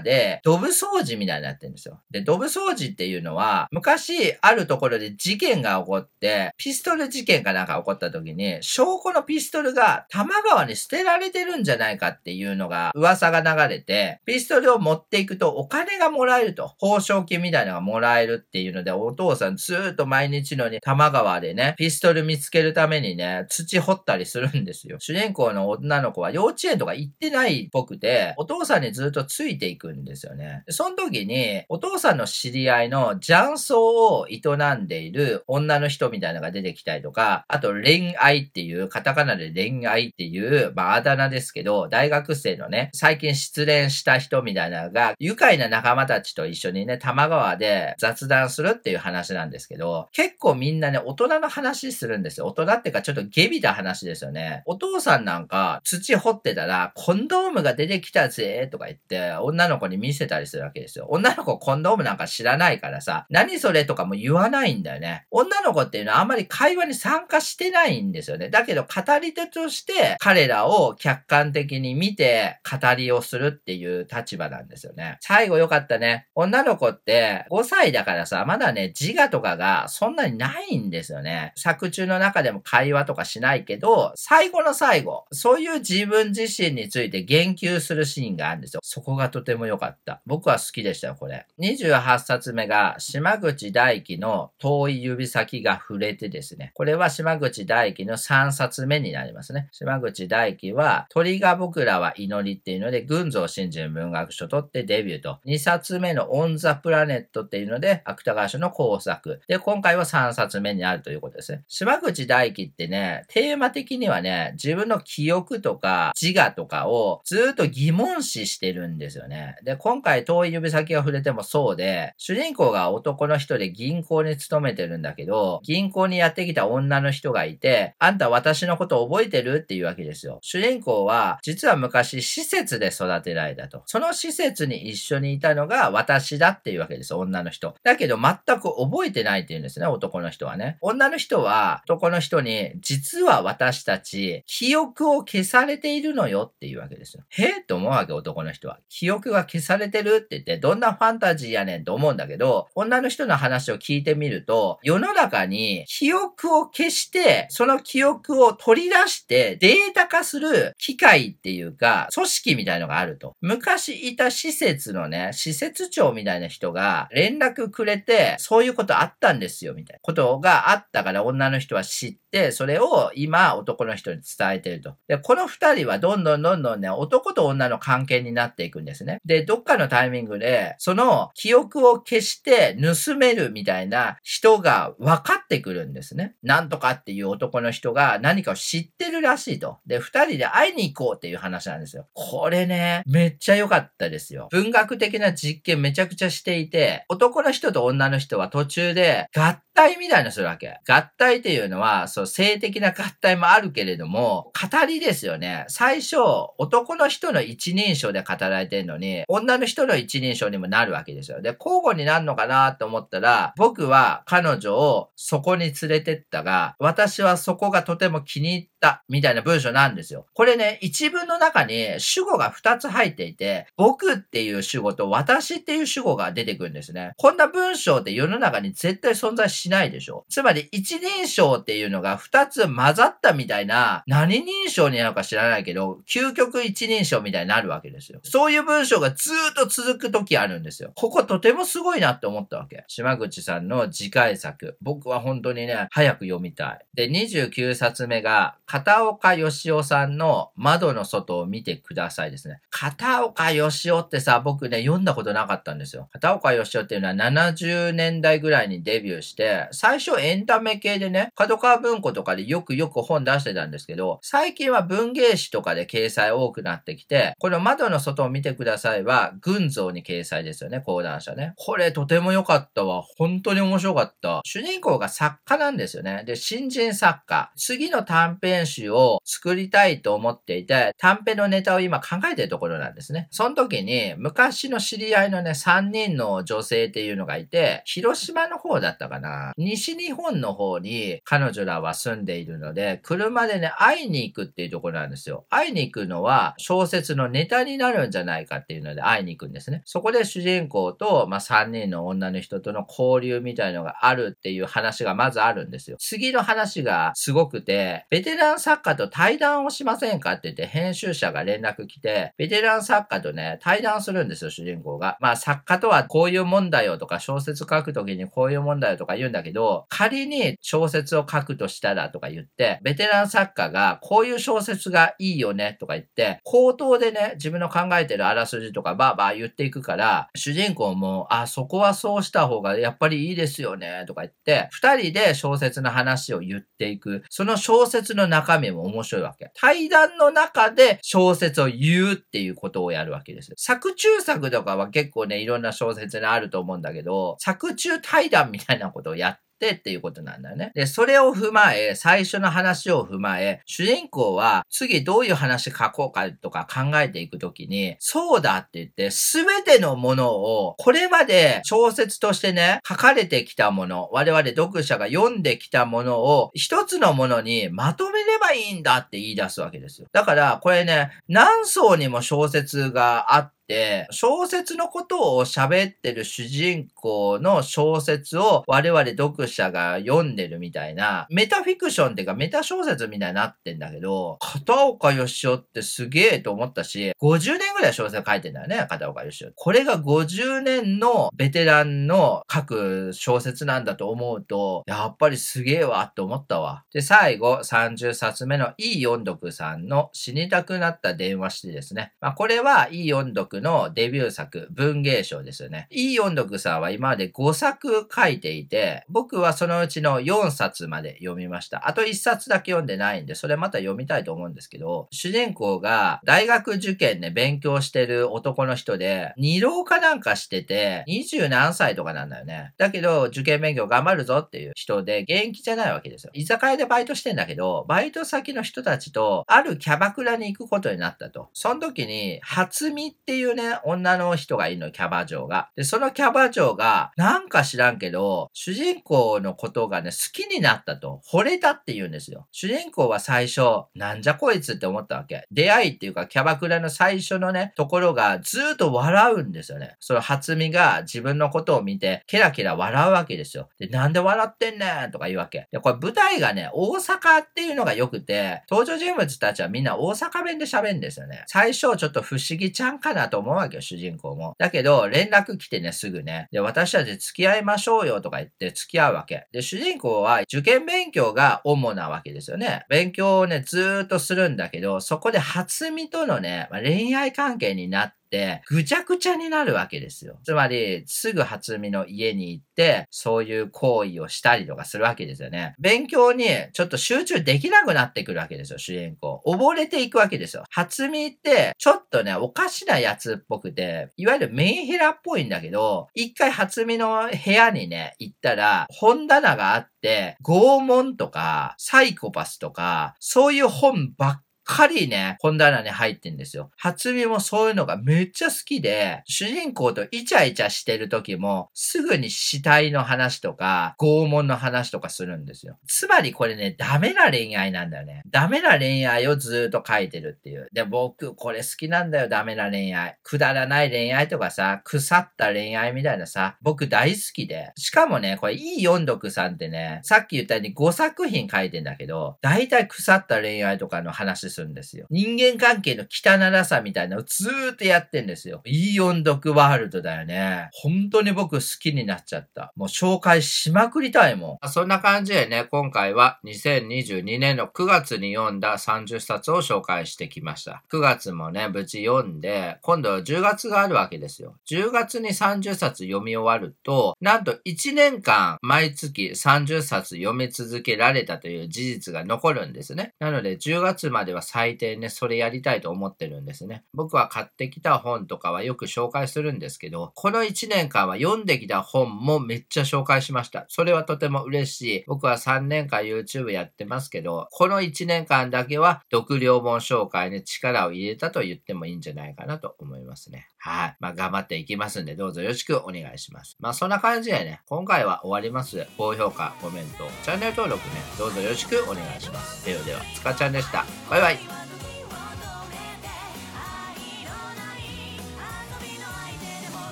Speaker 1: でドブ掃除みたいになってるんですよ。で、ドブ掃除っていうのは、昔あるところで事件が起こって、ピストル事件かなんか起こった時に、証拠のピストルが玉川に捨てられてるんじゃないかっていうのが噂が流れて、ピストルを持っていくとお金がもらえると、報奨金みたいなのがもらえるっていうので、お父さんずーっと毎日のに玉川でね、ピストル見つけるためにね、土掘ったりするんですよ。主人公の女の子は幼稚園とか行ってないっぽくて、お父さんにずっとついていくんですよね。その時に、お父さんの知り合いの雀荘を営んでいる女の人みたいなのが出てきたりとか、あと恋愛っていう、カタカナで恋愛っていう、まああだ名ですけど、大学生のね、最近失恋した人みたいなのが、愉快な仲間たちと一緒にね、玉川で雑談するっていう話なんですけど、結構みんなね、大人の話するんですよ。大人っていうかちょっとゲビた話ですよね。お父さんなんか土掘ってたら、コンドームが出てきたぜとか言って、女の子に見せたりするわけですよ。女の子コンドームなんか知らないからさ、何それとかも言わないんだよね。女の子っていうのはあんまり会話に参加してないんですよね。だけど語り手として彼らを客観的に見て語りをするっていう立場なんですよね。最後よかったね。女の子って5歳だからさ、まだね、自我とかがそんなにないんですよね。作中の中でも会話とかしないけど、最後の最後、そういう自分自身について言及するシーンがあるんですよ。そこがとても良かった。僕は好きでしたよ、これ。28冊目が島口大輝の遠い指先が触れてですね。これは島口大輝の3冊目になりますね。島口大輝は鳥が僕らは祈りっていうので、群像新人文学賞取ってデビューと。2冊目のオンザプラネットっていうので、芥川賞の工作。で、今回は3冊目になるということですね。島口大輝ってね、テーマ的にはね、自分の記憶とか自我とかをずっとと疑問視してるんですよね。で、今回遠い指先が触れてもそうで、主人公が男の人で銀行に勤めてるんだけど、銀行にやってきた女の人がいて、あんた私のこと覚えてるっていうわけですよ。主人公は、実は昔施設で育てられたと。その施設に一緒にいたのが私だっていうわけです、女の人。だけど全く覚えてないっていうんですね、男の人はね。女の人は、男の人に、実は私たち、記憶を消されているのよっていうわけですよ。へえ？と思うわけ、男の人は。記憶が消されてるって言って、どんなファンタジーやねんと思うんだけど、女の人の話を聞いてみると、世の中に記憶を消して、その記憶を取り出してデータ化する機械っていうか、組織みたいのがあると。昔いた施設のね、施設長みたいな人が連絡くれて、そういうことあったんですよ、みたいなことがあったから女の人は知って、それを今男の人に伝えてると。で、この二人はどんどんどんどんね、男とと女の関係になっていくんですね。で、どっかのタイミングで、その記憶を消して盗めるみたいな人が分かってくるんですね。なんとかっていう男の人が何かを知ってるらしいと。で、二人で会いに行こうっていう話なんですよ。これね、めっちゃ良かったですよ。文学的な実験めちゃくちゃしていて、男の人と女の人は途中で合体みたいなするわけ。合体っていうのは、そう、性的な合体もあるけれども、語りですよね。最初、男の人の一人称で語られてるのに、女の人の一人称にもなるわけですよ。で、交互になるのかなと思ったら、僕は彼女をそこに連れてったが、私はそこがとても気に入った、みたいな文章なんですよ。これね、一文の中に主語が二つ入っていて、僕っていう主語と私っていう主語が出てくるんですね。こんな文章って世の中に絶対存在ししないでしょつまり一人称っていうのが二つ混ざったみたいな、何人称になるか知らないけど、究極一人称みたいになるわけですよ。そういう文章がずーっと続く時あるんですよ。こことてもすごいなって思ったわけ。島口さんの次回作。僕は本当にね、早く読みたい。で、29冊目が、片岡義雄さんの窓の外を見てくださいですね。片岡義雄ってさ、僕ね、読んだことなかったんですよ。片岡義雄っていうのは70年代ぐらいにデビューして、最初エンタメ系でね、角川文庫とかでよくよく本出してたんですけど、最近は文芸誌とかで掲載多くなってきて、この窓の外を見てくださいは、群像に掲載ですよね、講談社ね。これとても良かったわ。本当に面白かった。主人公が作家なんですよね。で、新人作家。次の短編集を作りたいと思っていて、短編のネタを今考えてるところなんですね。その時に、昔の知り合いのね、3人の女性っていうのがいて、広島の方だったかな。西日本の方に彼女らは住んでいるので、車でね、会いに行くっていうところなんですよ。会いに行くのは小説のネタになるんじゃないかっていうので会いに行くんですね。そこで主人公と、まあ、3人の女の人との交流みたいのがあるっていう話がまずあるんですよ。次の話がすごくて、ベテラン作家と対談をしませんかって言って編集者が連絡来て、ベテラン作家とね、対談するんですよ、主人公が。まあ作家とはこういう問題をとか小説書くときにこういう問題をとか言うんだけど、仮に小説を書くとしたらとか言って、ベテラン作家がこういう小説がいいよねとか言って、口頭でね、自分の考えてるあらすじとかバーバー言っていくから、主人公も、あ、そこはそうした方がやっぱりいいですよねとか言って、二人で小説の話を言っていく。その小説の中身も面白いわけ。対談の中で小説を言うっていうことをやるわけです。作中作とかは結構ね、いろんな小説にあると思うんだけど、作中対談みたいなことをやってっていうことなんだよね。で、それを踏まえ、最初の話を踏まえ、主人公は次どういう話書こうかとか考えていくときに、そうだって言って、すべてのものを、これまで小説としてね、書かれてきたもの、我々読者が読んできたものを、一つのものにまとめればいいんだって言い出すわけですよ。だから、これね、何層にも小説があって、て、小説のことを喋ってる主人公の小説を我々読者が読んでるみたいな、メタフィクションっていうかメタ小説みたいになってんだけど、片岡義雄ってすげえと思ったし、50年ぐらい小説書いてんだよね、片岡義雄。これが50年のベテランの書く小説なんだと思うと、やっぱりすげえわって思ったわ。で、最後、30冊目のいい音読さんの死にたくなった電話してですね。まあ、これはいい音読のデビュー作、文芸賞ですよね。いい音読さんは今まで5作書いていて、僕はそのうちの4冊まで読みました。あと1冊だけ読んでないんで、それまた読みたいと思うんですけど、主人公が大学受験で勉強してる男の人で、二浪かなんかしてて、20何歳とかなんだよね。だけど、受験勉強頑張るぞっていう人で、元気じゃないわけですよ。居酒屋でバイトしてんだけど、バイト先の人たちと、あるキャバクラに行くことになったと。その時に、初見っていいうね、女の人がいるの、キャバ嬢が。で、そのキャバ嬢が、なんか知らんけど、主人公のことがね、好きになったと。惚れたって言うんですよ。主人公は最初、なんじゃこいつって思ったわけ。出会いっていうか、キャバクラの最初のね、ところがずっと笑うんですよね。その初見が自分のことを見て、ケラケラ笑うわけですよ。で、なんで笑ってんねんとか言うわけ。で、これ舞台がね、大阪っていうのが良くて、登場人物たちはみんな大阪弁で喋るんですよね。最初ちょっと不思議ちゃんかなと思うわけよ、主人公も。だけど、連絡来てね、すぐね。で、私たち付き合いましょうよとか言って付き合うわけ。で、主人公は受験勉強が主なわけですよね。勉強をね、ずーっとするんだけど、そこで初見とのね、まあ、恋愛関係になって、ぐちゃぐちゃになるわけですよ。つまり、すぐ初見の家に行って、そういう行為をしたりとかするわけですよね。勉強にちょっと集中できなくなってくるわけですよ、主人公。溺れていくわけですよ。初見って、ちょっとね、おかしなやつっぽくて、いわゆるメンヘラっぽいんだけど、一回初見の部屋にね、行ったら、本棚があって、拷問とか、サイコパスとか、そういう本ばっかりね、本棚に入ってんですよ。初見もそういうのがめっちゃ好きで、主人公とイチャイチャしてる時も、すぐに死体の話とか、拷問の話とかするんですよ。つまりこれね、ダメな恋愛なんだよね。ダメな恋愛をずっと書いてるっていう。で、僕、これ好きなんだよ、ダメな恋愛。くだらない恋愛とかさ、腐った恋愛みたいなさ、僕大好きで。しかもね、これ、いい読読さんってね、さっき言ったように5作品書いてんだけど、大体腐った恋愛とかの話するんですよ。人間関係の汚らさみたいなのをずーっとやってんですよ。いい音読ワールドだよね。本当に僕好きになっちゃった。もう紹介しまくりたいもん。そんな感じでね、今回は2022年の9月に読んだ30冊を紹介してきました。9月もね、無事読んで、今度は10月があるわけですよ。10月に30冊読み終わると、なんと1年間毎月30冊読み続けられたという事実が残るんですね。なので10月までは最低ね、それやりたいと思ってるんですね。僕は買ってきた本とかはよく紹介するんですけど、この1年間は読んできた本もめっちゃ紹介しました。それはとても嬉しい。僕は3年間 YouTube やってますけど、この1年間だけは読量本紹介に力を入れたと言ってもいいんじゃないかなと思いますね。はい。まあ頑張っていきますんで、どうぞよろしくお願いします。まあそんな感じでね、今回は終わります。高評価、コメント、チャンネル登録ね、どうぞよろしくお願いします。ではでは、つかちゃんでした。バイバイ。